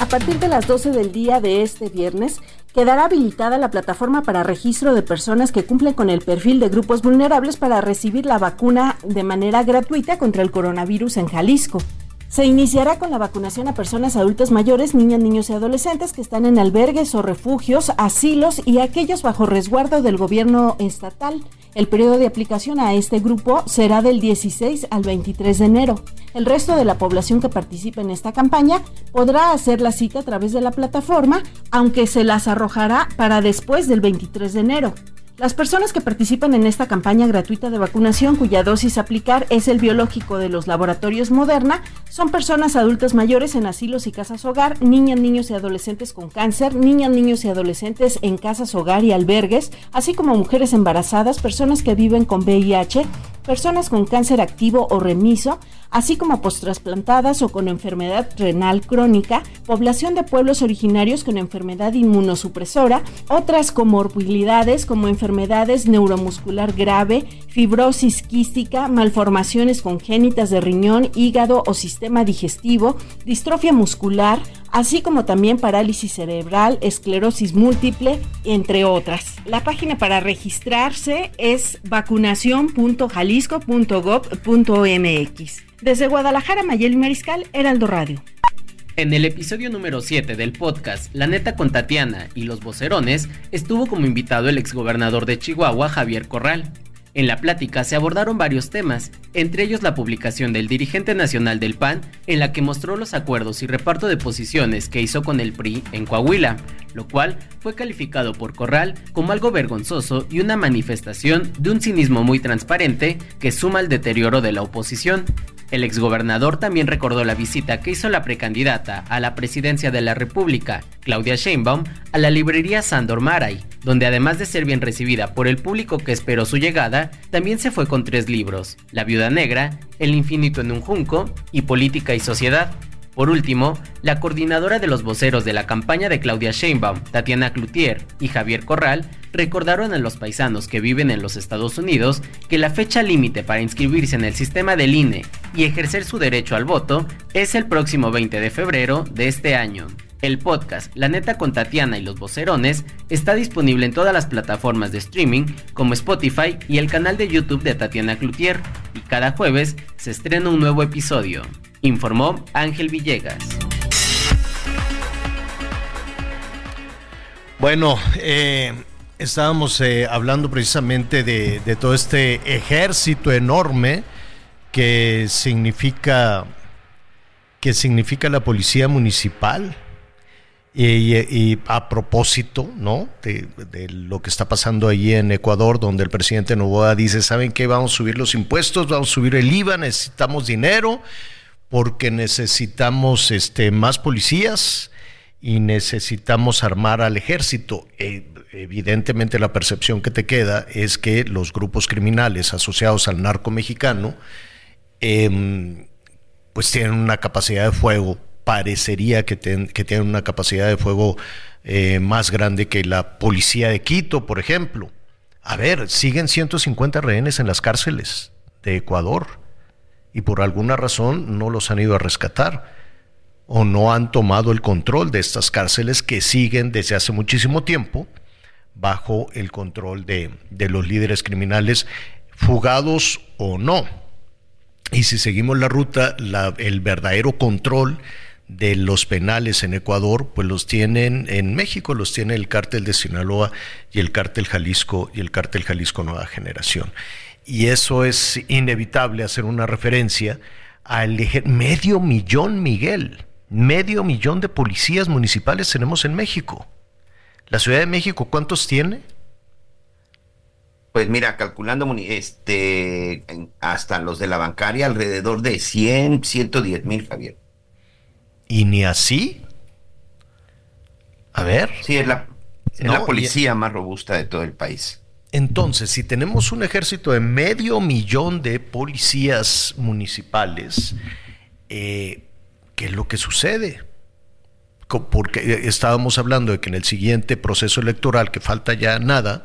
A partir de las 12 del día de este viernes, quedará habilitada la plataforma para registro de personas que cumplen con el perfil de grupos vulnerables para recibir la vacuna de manera gratuita contra el coronavirus en Jalisco. Se iniciará con la vacunación a personas adultas mayores, niñas, niños y adolescentes que están en albergues o refugios, asilos y aquellos bajo resguardo del gobierno estatal. El periodo de aplicación a este grupo será del 16 al 23 de enero. El resto de la población que participe en esta campaña podrá hacer la cita a través de la plataforma, aunque se las arrojará para después del 23 de enero. Las personas que participan en esta campaña gratuita de vacunación, cuya dosis aplicar es el biológico de los laboratorios Moderna, son personas adultas mayores en asilos y casas hogar, niñas, niños y adolescentes con cáncer, niñas, niños y adolescentes en casas hogar y albergues, así como mujeres embarazadas, personas que viven con VIH, personas con cáncer activo o remiso, así como postrasplantadas o con enfermedad renal crónica, población de pueblos originarios con enfermedad inmunosupresora, otras comorbilidades como enfermedades neuromuscular grave, fibrosis quística, malformaciones congénitas de riñón, hígado o sistema digestivo, distrofia muscular, así como también parálisis cerebral, esclerosis múltiple, entre otras. La página para registrarse es vacunación.jalisco.gov.mx. Desde Guadalajara, Mayeli Mariscal, Heraldo Radio. En el episodio número 7 del podcast La neta con Tatiana y los vocerones estuvo como invitado el exgobernador de Chihuahua, Javier Corral. En la plática se abordaron varios temas, entre ellos la publicación del dirigente nacional del PAN, en la que mostró los acuerdos y reparto de posiciones que hizo con el PRI en Coahuila, lo cual fue calificado por Corral como algo vergonzoso y una manifestación de un cinismo muy transparente que suma al deterioro de la oposición. El exgobernador también recordó la visita que hizo la precandidata a la presidencia de la República, Claudia Sheinbaum, a la librería Sandor Maray, donde además de ser bien recibida por el público que esperó su llegada, también se fue con tres libros, La Viuda Negra, El Infinito en un Junco y Política y Sociedad. Por último, la coordinadora de los voceros de la campaña de Claudia Sheinbaum, Tatiana Cloutier y Javier Corral, recordaron a los paisanos que viven en los Estados Unidos que la fecha límite para inscribirse en el sistema del INE y ejercer su derecho al voto es el próximo 20 de febrero de este año. El podcast La Neta con Tatiana y los Vocerones está disponible en todas las plataformas de streaming como Spotify y el canal de YouTube de Tatiana Cloutier y cada jueves se estrena un nuevo episodio informó Ángel Villegas. Bueno, eh, estábamos eh, hablando precisamente de, todo este ejército enorme que significa que significa la policía municipal. Y, a propósito, ¿no? De, de, lo que está pasando allí en Ecuador, donde el presidente Novoa dice, ¿saben qué? Vamos a subir los impuestos, vamos a subir el IVA, necesitamos dinero porque necesitamos este, más policías y necesitamos armar al ejército. Eh, evidentemente la percepción que te queda es que los grupos criminales asociados al narco mexicano em, pues tienen una capacidad de fuego, parecería que, que tienen una capacidad de fuego eh, más grande que la policía de Quito, por ejemplo. A ver, siguen 150 rehenes en las cárceles de Ecuador y por alguna razón no los han ido a rescatar o no han tomado el control de estas cárceles que siguen desde hace muchísimo tiempo bajo el control de, los líderes criminales, fugados o no. Y si seguimos la ruta, el verdadero control de los penales en Ecuador, pues los tienen en México, los tiene el cártel de Sinaloa y el cártel Jalisco y el cártel Jalisco Nueva Generación. Y eso es inevitable hacer una referencia al medio millón, Miguel, medio millón de policías municipales tenemos en México. ¿La Ciudad de México cuántos tiene? Pues mira, calculando este, hasta los de la bancaria, alrededor de 100, 110 mil, Javier. ¿Y ni así? A ver. Sí, es la, la policía más robusta de todo el país. Entonces, si tenemos un ejército de medio millón de policías municipales, eh, ¿qué es lo que sucede? porque estábamos hablando de que en el siguiente proceso electoral, que falta ya nada,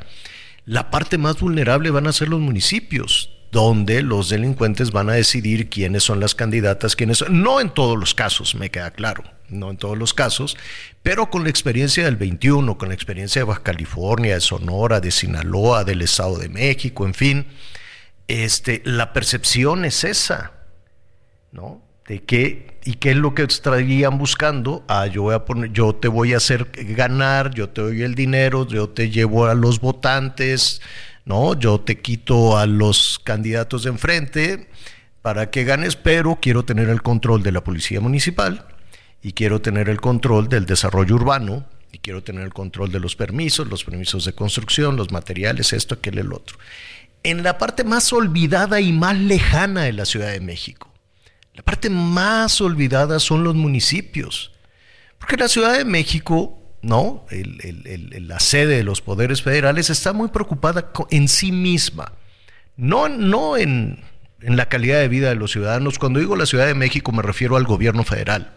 la parte más vulnerable van a ser los municipios, donde los delincuentes van a decidir quiénes son las candidatas, quiénes son. No en todos los casos, me queda claro, no en todos los casos, pero con la experiencia del 21, con la experiencia de Baja California, de Sonora, de Sinaloa, del Estado de México, en fin, este, la percepción es esa, ¿no? De qué y qué es lo que estarían buscando. Ah, yo voy a poner, yo te voy a hacer ganar, yo te doy el dinero, yo te llevo a los votantes, no, yo te quito a los candidatos de enfrente para que ganes, pero quiero tener el control de la policía municipal y quiero tener el control del desarrollo urbano y quiero tener el control de los permisos, los permisos de construcción, los materiales, esto, aquel, el otro. En la parte más olvidada y más lejana de la Ciudad de México la parte más olvidada son los municipios. Porque la Ciudad de México, ¿no? la sede de los poderes federales está muy preocupada en sí misma. No, no en, la calidad de vida de los ciudadanos. Cuando digo la Ciudad de México me refiero al gobierno federal.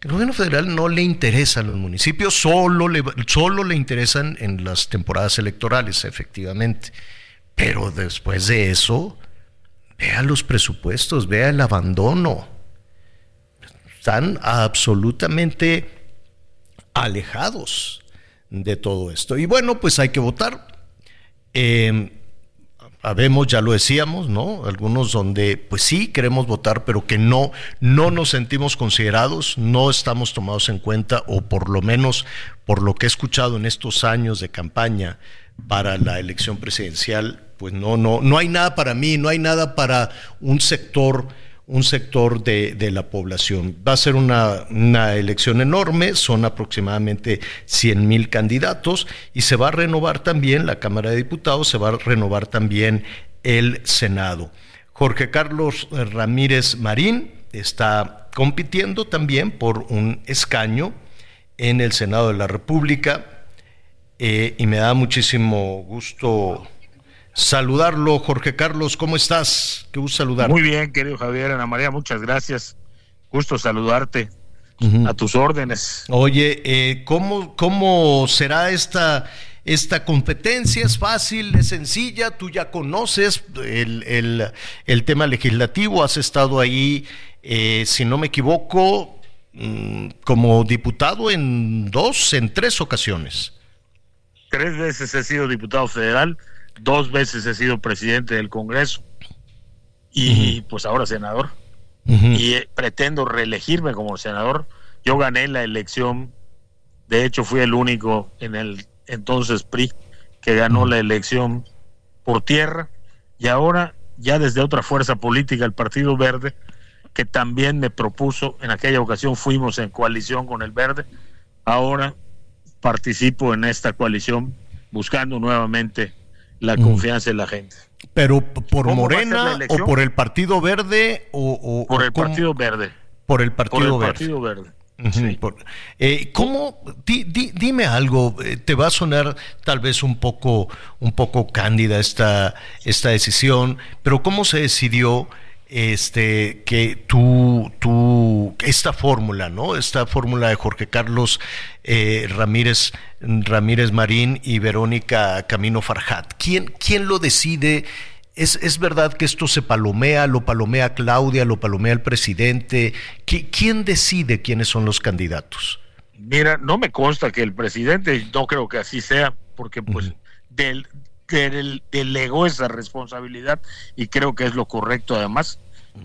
El gobierno federal no le interesa a los municipios, solo le, solo le interesan en las temporadas electorales, efectivamente. Pero después de eso, Vea los presupuestos, vea el abandono. Están absolutamente alejados de todo esto. Y bueno, pues hay que votar. Eh, habemos, ya lo decíamos, ¿no? Algunos donde, pues sí, queremos votar, pero que no, no nos sentimos considerados, no estamos tomados en cuenta, o por lo menos por lo que he escuchado en estos años de campaña para la elección presidencial, pues no, no, no hay nada para mí, no hay nada para un sector, un sector de, la población. Va a ser una, elección enorme, son aproximadamente 100 mil candidatos y se va a renovar también la Cámara de Diputados, se va a renovar también el Senado. Jorge Carlos Ramírez Marín está compitiendo también por un escaño en el Senado de la República eh, y me da muchísimo gusto saludarlo. Jorge Carlos, ¿cómo estás? Qué gusto saludarte. Muy bien, querido Javier, Ana María, muchas gracias. Gusto saludarte. A tus órdenes. Oye, eh, ¿cómo, ¿cómo será esta, esta competencia? ¿Es fácil, es sencilla? Tú ya conoces el, tema legislativo, has estado ahí, eh, si no me equivoco, mm, como diputado en dos, en tres ocasiones. Tres veces he sido diputado federal dos veces he sido presidente del Congreso y pues ahora senador. Y eh, pretendo reelegirme como senador. Yo gané la elección, de hecho fui el único en el entonces PRI que ganó la elección por tierra. Y ahora ya desde otra fuerza política, el Partido Verde, que también me propuso, en aquella ocasión fuimos en coalición con el Verde, ahora participo en esta coalición buscando nuevamente la confianza en la gente. Pero por Morena o por el Partido Verde o, por el Partido Verde. Por el Partido, Partido Verde. Eh, ¿Cómo? dime algo. Eh, te va a sonar tal vez un poco, un poco cándida esta, esta decisión, pero ¿cómo se decidió? Este, que tú, tú, esta fórmula, ¿no? Esta fórmula de Jorge Carlos eh, Ramírez, Ramírez Marín y Verónica Camino Farjat. ¿Quién, quién lo decide? ¿Es, ¿Es, verdad que esto se palomea? ¿Lo palomea Claudia? ¿Lo palomea el presidente? ¿Quién decide quiénes son los candidatos? Mira, no me consta que el presidente, no creo que así sea, porque pues del, delegó esa responsabilidad y creo que es lo correcto además.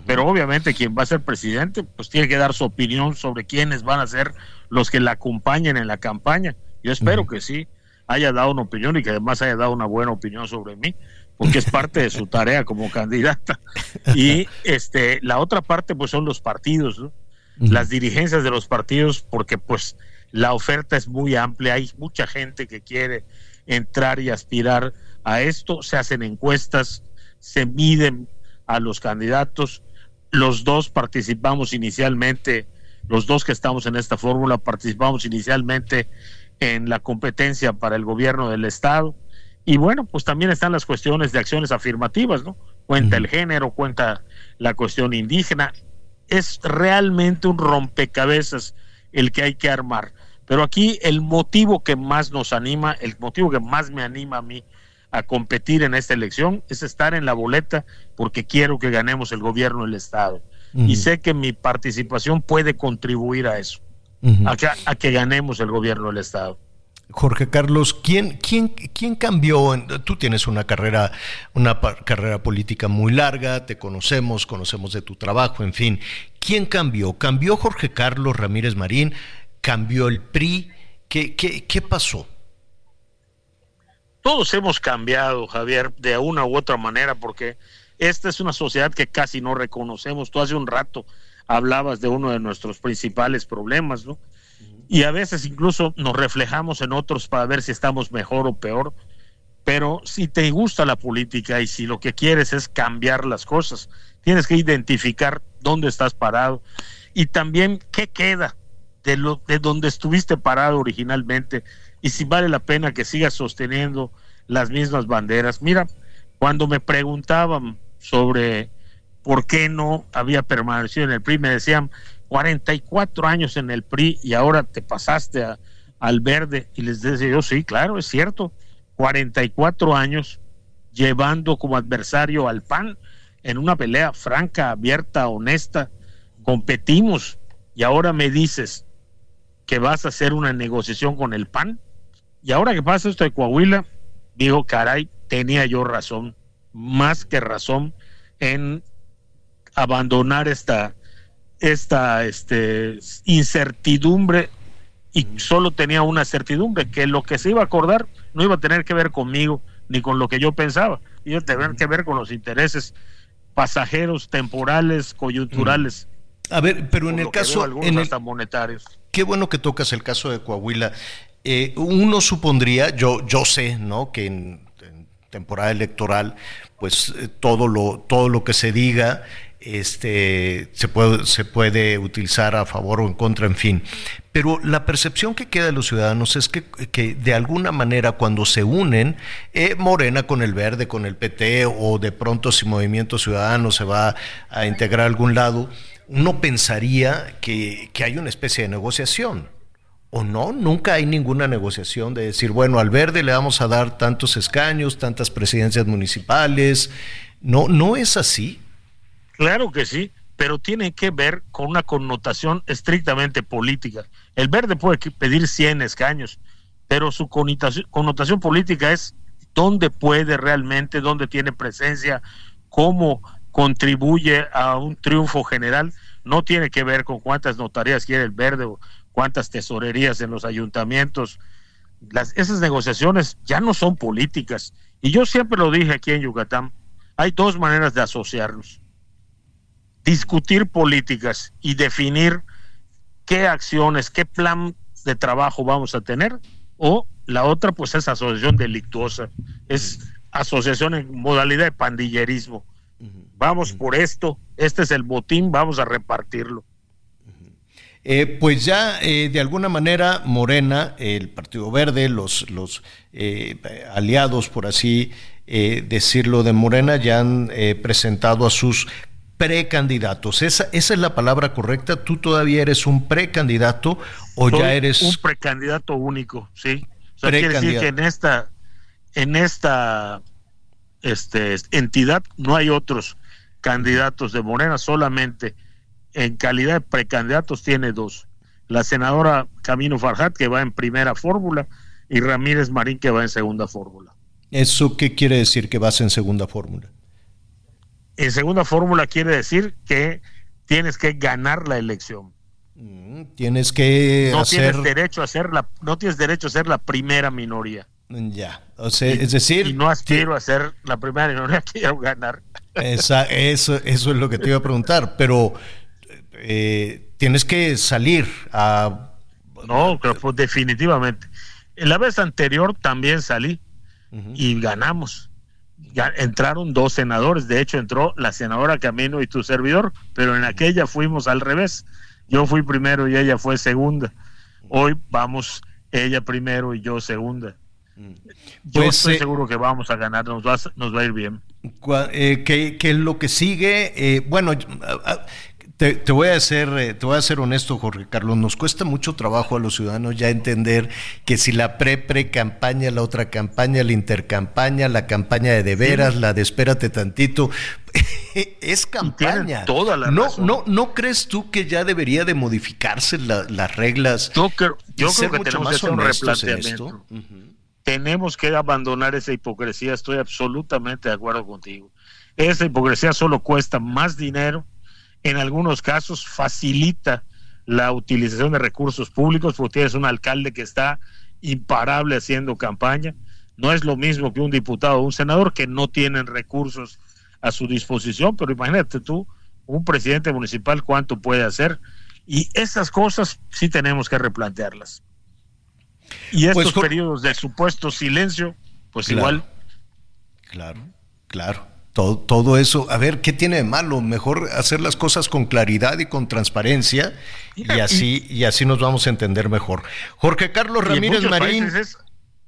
Pero obviamente quien va a ser presidente pues tiene que dar su opinión sobre quiénes van a ser los que la acompañen en la campaña. Yo espero que sí haya dado una opinión y que además haya dado una buena opinión sobre mí, porque es parte de su tarea como candidata. Y este la otra parte pues son los partidos, las dirigencias de los partidos, porque pues la oferta es muy amplia, hay mucha gente que quiere entrar y aspirar a esto, se hacen encuestas, se miden a los candidatos, los dos participamos inicialmente, los dos que estamos en esta fórmula participamos inicialmente en la competencia para el gobierno del Estado. Y bueno, pues también están las cuestiones de acciones afirmativas, ¿no? Cuenta el género, cuenta la cuestión indígena. Es realmente un rompecabezas el que hay que armar. Pero aquí el motivo que más nos anima, el motivo que más me anima a mí a competir en esta elección es estar en la boleta porque quiero que ganemos el gobierno del Estado. Y sé que mi participación puede contribuir a eso, a, que, a, que, ganemos el gobierno del Estado. Jorge Carlos, ¿quién, quién, quién cambió? Tú tienes una carrera, una carrera política muy larga, te conocemos, conocemos de tu trabajo, en fin. ¿Quién cambió? ¿Cambió Jorge Carlos Ramírez Marín? cambió el PRI. ¿Qué, qué, qué pasó? Todos hemos cambiado, Javier, de una u otra manera, porque esta es una sociedad que casi no reconocemos. Tú hace un rato hablabas de uno de nuestros principales problemas, ¿no? Y a veces incluso nos reflejamos en otros para ver si estamos mejor o peor. Pero si te gusta la política y si lo que quieres es cambiar las cosas, tienes que identificar dónde estás parado y también qué queda de, lo, de donde estuviste parado originalmente y si vale la pena que sigas sosteniendo las mismas banderas. Mira, cuando me preguntaban sobre por qué no había permanecido en el PRI, me decían 44 años en el PRI y ahora te pasaste al verde y les decía yo, sí, claro, es cierto, 44 años llevando como adversario al PAN en una pelea franca, abierta, honesta, competimos y ahora me dices que vas a hacer una negociación con el PAN. Y ahora que pasa esto de Coahuila, digo, caray, tenía yo razón, más que razón, en abandonar esta, esta este, incertidumbre y solo tenía una certidumbre, que lo que se iba a acordar no iba a tener que ver conmigo ni con lo que yo pensaba, iba a tener que ver con los intereses pasajeros, temporales, coyunturales. A ver, pero en el caso... En hasta monetarios qué bueno que tocas el caso de Coahuila. Eh, uno supondría, yo, yo sé, ¿no? Que en, temporada electoral, pues eh, todo lo, todo lo que se diga este, se, puede, se puede utilizar a favor o en contra, en fin. Pero la percepción que queda de los ciudadanos es que, que de alguna manera cuando se unen, eh, Morena con el Verde, con el PT, o de pronto si Movimiento Ciudadano se va a integrar a algún lado, uno pensaría que, hay una especie de negociación. ¿O no? Nunca hay ninguna negociación de decir, bueno, al verde le vamos a dar tantos escaños, tantas presidencias municipales. No, no es así. Claro que sí, pero tiene que ver con una connotación estrictamente política. El verde puede pedir 100 escaños, pero su connotación, connotación política es dónde puede realmente, dónde tiene presencia, cómo contribuye a un triunfo general, no tiene que ver con cuántas notarías quiere el verde o cuántas tesorerías en los ayuntamientos. Las, esas negociaciones ya no son políticas. Y yo siempre lo dije aquí en Yucatán, hay dos maneras de asociarnos. Discutir políticas y definir qué acciones, qué plan de trabajo vamos a tener, o la otra pues es asociación delictuosa, es asociación en modalidad de pandillerismo vamos por esto, este es el botín, vamos a repartirlo. Eh, pues ya eh, de alguna manera Morena, el Partido Verde, los, los eh, aliados, por así decirlo, de Morena, ya han presentado a sus precandidatos. ¿Esa, ¿Esa es la palabra correcta? ¿Tú todavía eres un precandidato o ya eres... Un precandidato único, sí. O sea, quiere decir que en esta, en esta este, entidad no hay otros candidatos de Morena, solamente en calidad de precandidatos tiene dos. La senadora Camino Farhat, que va en primera fórmula, y Ramírez Marín, que va en segunda fórmula. ¿Eso qué quiere decir que vas en segunda fórmula? En segunda fórmula quiere decir que tienes que ganar la elección. Mm, tienes que no tienes derecho a ser la no tienes derecho a ser la primera minoría. Ya, o sea, es decir, y no aspiro a ser la primera minoría, quiero ganar. Esa, eso, eso es lo que te iba a preguntar, pero eh, tienes que salir a... No, pues definitivamente. En la vez anterior también salí y ganamos. Ya entraron dos senadores, de hecho entró la senadora Camino y tu servidor, pero en aquella fuimos al revés. Yo fui primero y ella fue segunda. Hoy vamos ella primero y yo segunda. Yo pues, estoy eh, seguro que vamos a ganar, nos va, nos va a ir bien. Eh, ¿qué, es lo que sigue? Eh, bueno, te, voy a ser, eh, te voy a ser honesto, Jorge Carlos. Nos cuesta mucho trabajo a los ciudadanos ya entender que si la pre-pre-campaña, la otra campaña, la intercampaña, la campaña de de veras, la de espérate tantito, es campaña. Toda la no, no, ¿No crees tú que ya debería de modificarse las reglas? Yo creo, yo creo que tenemos que hacer un replanteamiento. Tenemos que abandonar esa hipocresía. Estoy absolutamente de acuerdo contigo. Esa hipocresía solo cuesta más dinero en algunos casos facilita la utilización de recursos públicos porque tienes un alcalde que está imparable haciendo campaña. No es lo mismo que un diputado o un senador que no tienen recursos a su disposición, pero imagínate tú, un presidente municipal, cuánto puede hacer. Y esas cosas sí tenemos que replantearlas. Y pues estos periodos de supuesto silencio, pues igual. Claro, claro. Todo, todo, eso, a ver, ¿qué tiene de malo? Mejor hacer las cosas con claridad y con transparencia y así, y así nos vamos a entender mejor. Jorge Carlos Ramírez Marín.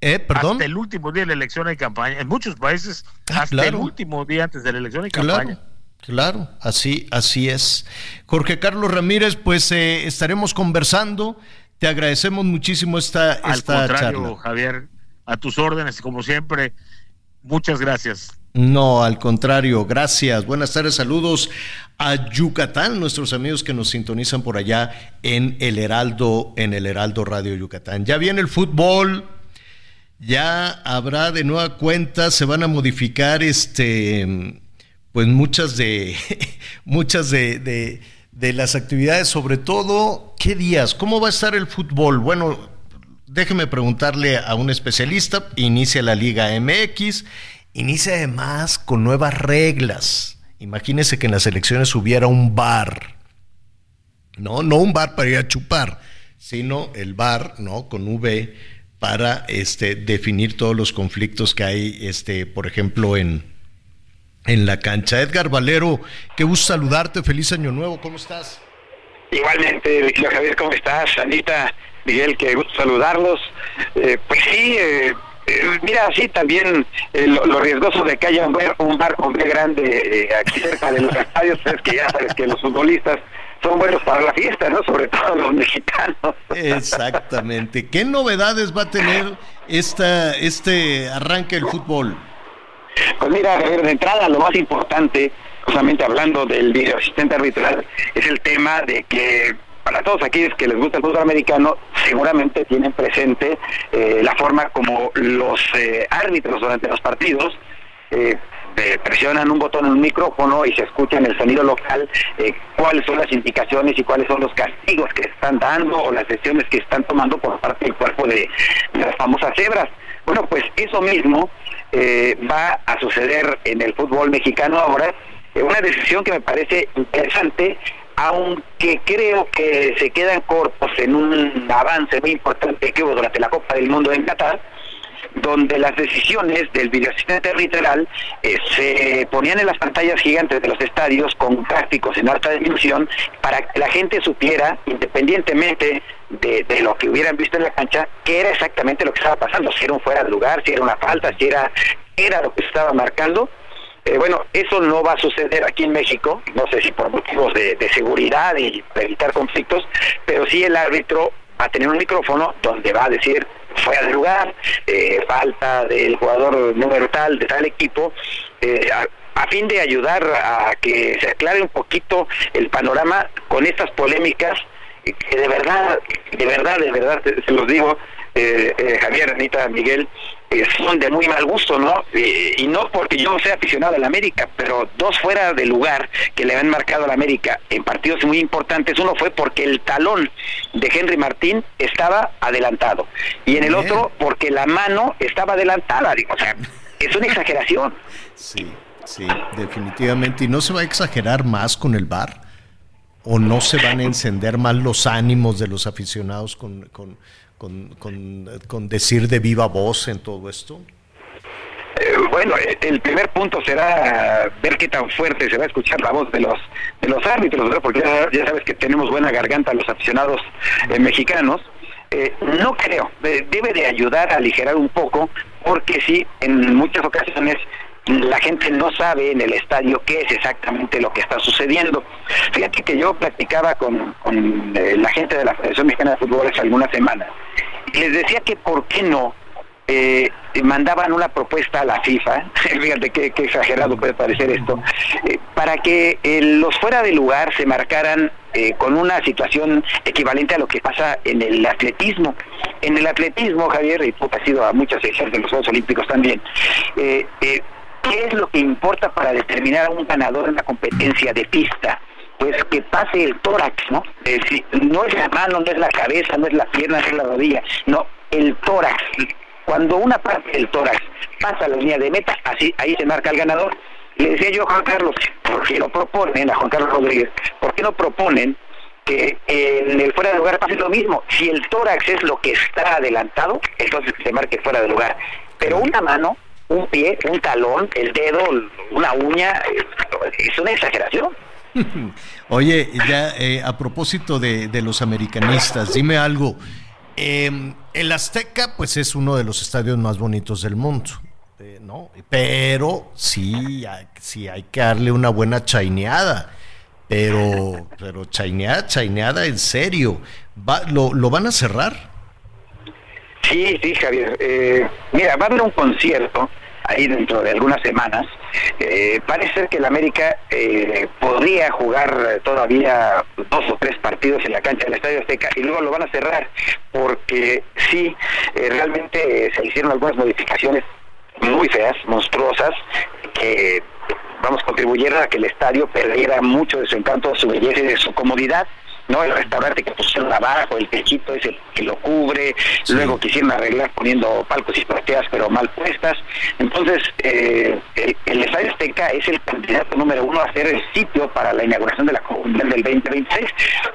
eh, ¿perdón? Hasta el último día de la elección hay campaña. En muchos países, ah, hasta el último día antes de la elección hay campaña. Claro, así, así es. Jorge Carlos Ramírez, pues eh, estaremos conversando. Te agradecemos muchísimo esta, Al contrario, Javier, a tus órdenes, como siempre. Muchas gracias. No, al contrario, gracias. Buenas tardes, saludos a Yucatán, nuestros amigos que nos sintonizan por allá en el Heraldo, en el Heraldo Radio Yucatán. Ya viene el fútbol, ya habrá de nueva cuenta, se van a modificar este, pues muchas de, muchas de, de, de las actividades, sobre todo, ¿qué días? ¿Cómo va a estar el fútbol? Bueno, déjeme preguntarle a un especialista, inicia la Liga MX Inicia además con nuevas reglas. Imagínese que en las elecciones hubiera un bar. No, no un bar para ir a chupar, sino el bar, ¿no? Con V para este, definir todos los conflictos que hay, este, por ejemplo, en, en la cancha. Edgar Valero, qué gusto saludarte, feliz año nuevo, ¿cómo estás? Igualmente, Javier, ¿cómo estás? Anita, Miguel, qué gusto saludarlos. Eh, pues sí, eh, eh, mira, sí, también eh, lo, riesgoso de que haya un, bar con B grande eh, aquí cerca de los estadios es que ya sabes que los futbolistas son buenos para la fiesta, ¿no? Sobre todo los mexicanos. Exactamente. ¿Qué novedades va a tener esta, este arranque del fútbol? Pues mira, de entrada lo más importante, justamente hablando del video asistente arbitral, es el tema de que para todos aquellos que les gusta el fútbol americano, seguramente tienen presente eh, la forma como los eh, árbitros durante los partidos eh, presionan un botón en un micrófono y se escucha en el sonido local cuáles son las indicaciones y cuáles son los castigos que están dando o las decisiones que están tomando por parte del cuerpo de, de las famosas cebras. Bueno, pues eso mismo va a suceder en el fútbol mexicano ahora. una decisión que me parece interesante aunque creo que se quedan cortos en un avance muy importante que hubo durante la Copa del Mundo en Qatar, donde las decisiones del videoasistente arbitral eh, se ponían en las pantallas gigantes de los estadios con gráficos en alta definición para que la gente supiera, independientemente de, de, lo que hubieran visto en la cancha, qué era exactamente lo que estaba pasando, si era un fuera de lugar, si era una falta, si era, era lo que se estaba marcando. Eh, bueno, eso no va a suceder aquí en México, no sé si por motivos de, seguridad y para evitar conflictos, pero sí el árbitro va a tener un micrófono donde va a decir fuera de lugar, eh, falta del jugador número tal de tal equipo, eh, a, fin de ayudar a que se aclare un poquito el panorama con estas polémicas que de verdad, de verdad, de verdad, se los digo, Javier, Anita, Miguel, eh, son de muy mal gusto, ¿no? y no porque yo sea aficionado a la América, pero dos fuera de lugar que le han marcado a la América en partidos muy importantes, uno fue porque el talón de Henry Martín estaba adelantado y en el otro porque la mano estaba adelantada, digo, o sea, es una exageración. Sí, sí, definitivamente, y no se va a exagerar más con el bar o no se van a encender más los ánimos de los aficionados con, con, con, con, con decir de viva voz en todo esto? Eh, bueno, el primer punto será ver qué tan fuerte se va a escuchar la voz de los de los árbitros, ¿verdad? porque ya, sabes que tenemos buena garganta los aficionados eh, mexicanos. Eh, no creo, debe de ayudar a aligerar un poco, porque sí, en muchas ocasiones la gente no sabe en el estadio qué es exactamente lo que está sucediendo. Fíjate que yo platicaba con, eh, la gente de la Federación Mexicana de Fútbol hace algunas semanas y les decía que por qué no eh, mandaban una propuesta a la FIFA, fíjate qué, exagerado puede parecer esto, eh, para que los fuera de lugar se marcaran con una situación equivalente a lo que pasa en el atletismo. En el atletismo, Javier, y tú has ido a muchas secciones de los Juegos Olímpicos también, ¿qué es lo que importa para determinar a un ganador en la competencia de pista? Pues que pase el tórax, ¿no? Es no es la mano, no es la cabeza, no es la pierna, no es la rodilla, no, el tórax. Cuando una parte del tórax pasa la línea de meta, así ahí se marca el ganador. Le decía yo a Juan Carlos, ¿por qué no proponen, a Juan Carlos Rodríguez, por qué no proponen que en el fuera de lugar pase lo mismo? Si el tórax es lo que está adelantado, entonces se marque fuera de lugar. Pero una mano, un pie, un talón, el dedo, una uña, es una exageración. Oye, ya eh, a propósito de, de, los americanistas, dime algo. Eh, el Azteca, pues es uno de los estadios más bonitos del mundo, eh, ¿no? Pero sí, sí hay que darle una buena chaineada. Pero, pero chaineada, chaineada en serio. ¿Va, lo, ¿Lo van a cerrar? Sí, sí, Javier. Eh, mira, va a haber un concierto ahí dentro de algunas semanas. Eh, parece ser que el América eh, podría jugar todavía dos o tres partidos en la cancha del Estadio Azteca y luego lo van a cerrar porque sí, eh, realmente se hicieron algunas modificaciones muy feas, monstruosas, que vamos contribuyeron a que el estadio perdiera mucho de su encanto, su belleza y de su comodidad. ¿No? El restaurante que pusieron abajo, el techito ese que lo cubre, sí. luego quisieron arreglar poniendo palcos y plateas pero mal puestas. Entonces, eh, el, el, Estadio Azteca es el candidato número uno a ser el sitio para la inauguración de la Mundial del 2026.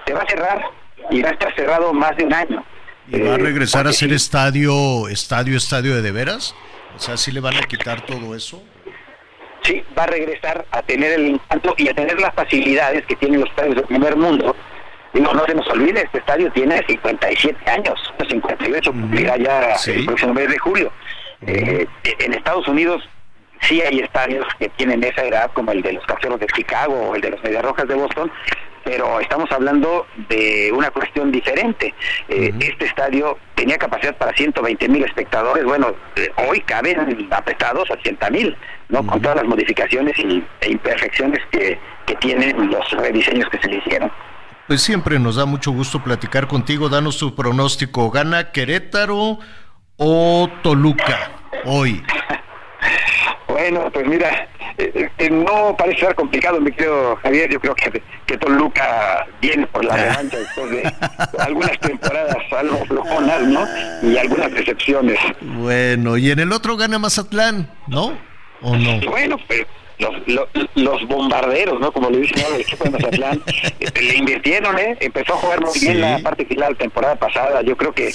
Se va a cerrar y va a estar cerrado más de un año. ¿Y va a regresar eh, a ser estadio, estadio, estadio de de veras? O sea, ¿sí le van a quitar todo eso? Sí, va a regresar a tener el encanto y a tener las facilidades que tienen los estadios del primer mundo, Digo, no se nos olvide, este estadio tiene 57 años, 58 cumplirá ya ¿Sí? el próximo mes de julio. Eh, en Estados Unidos sí hay estadios que tienen esa edad, como el de los Cachorros de Chicago o el de los Medias Rojas de Boston, pero estamos hablando de una cuestión diferente. Eh, uh -huh. Este estadio tenía capacidad para 120 mil espectadores, bueno, eh, hoy caben apretados 80 mil, ¿no? Uh -huh. Con todas las modificaciones y, e imperfecciones que, que tienen los rediseños que se le hicieron. Pues siempre nos da mucho gusto platicar contigo. Danos tu pronóstico. ¿Gana Querétaro o Toluca hoy? Bueno, pues mira, eh, eh, no parece ser complicado, mi querido Javier. Yo creo que, que Toluca viene por la revancha después de algunas temporadas algo flojonas, ¿no? Y algunas decepciones. Bueno, y en el otro gana Mazatlán, ¿no? ¿O no? Bueno, pues los, los, bombarderos, ¿no? Como le dicen ahora el equipo de Mazatlán, este, le invirtieron, ¿eh? Empezó a jugar muy bien la parte final de la temporada pasada. Yo creo que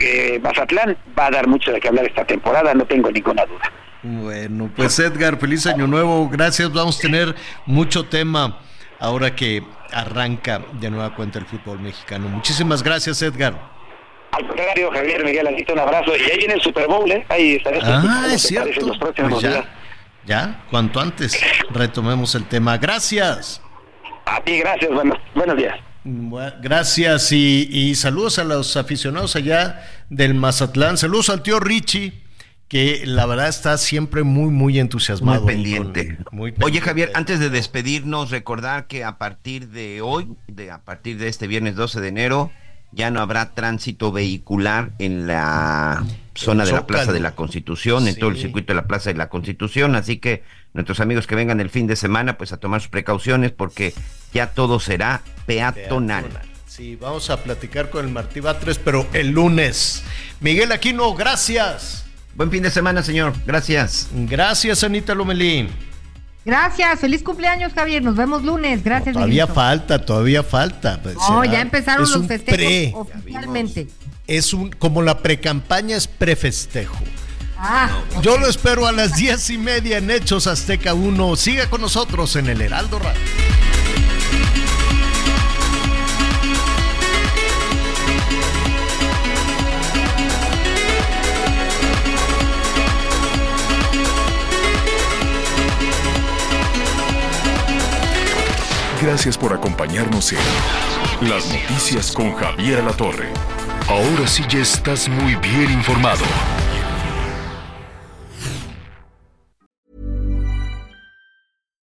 eh, Mazatlán va a dar mucho de qué hablar esta temporada, no tengo ninguna duda. Bueno, pues Edgar, feliz año nuevo. Gracias, vamos a tener mucho tema ahora que arranca de nueva cuenta el fútbol mexicano. Muchísimas gracias, Edgar. Al contrario, Javier Miguel, un abrazo. Y ahí viene el Super Bowl, ¿eh? Ahí estaré. Ah, es cierto. Los próximos pues ya, ya, cuanto antes retomemos el tema. Gracias. A ti, gracias. Buenos, buenos días. gracias y, y, saludos a los aficionados allá del Mazatlán. Saludos al tío Richie que la verdad está siempre muy, muy entusiasmado. Muy pendiente. Oye, Javier, antes de despedirnos, recordar que a partir de hoy, de, a partir de este viernes 12 de enero, ya no habrá tránsito vehicular en la zona de la Plaza de la Constitución, en todo el circuito de la Plaza de la Constitución, así que nuestros amigos que vengan el fin de semana, pues a tomar sus precauciones porque ya todo será peatonal. Sí, vamos a platicar con el Martí Batres, pero el lunes. Miguel Aquino, gracias. Buen fin de semana, señor. Gracias. Gracias, Anita Lomelín. Gracias, feliz cumpleaños, Javier. Nos vemos lunes. Gracias. todavía falta, todavía falta. Pues, no, ya empezaron los festejos oficialmente. Es un, como la precampaña es prefestejo. Ah, Yo lo espero a las diez y media en Hechos Azteca 1. Siga con nosotros en el Heraldo Radio. Gracias por acompañarnos en Las Noticias con Javier La Torre. Ahora sí ya estás muy bien informado.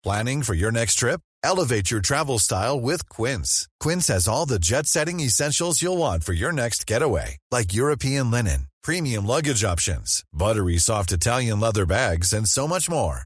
Planning for your next trip? Elevate your travel style with Quince. Quince has all the jet-setting essentials you'll want for your next getaway, like European linen, premium luggage options, buttery soft Italian leather bags, and so much more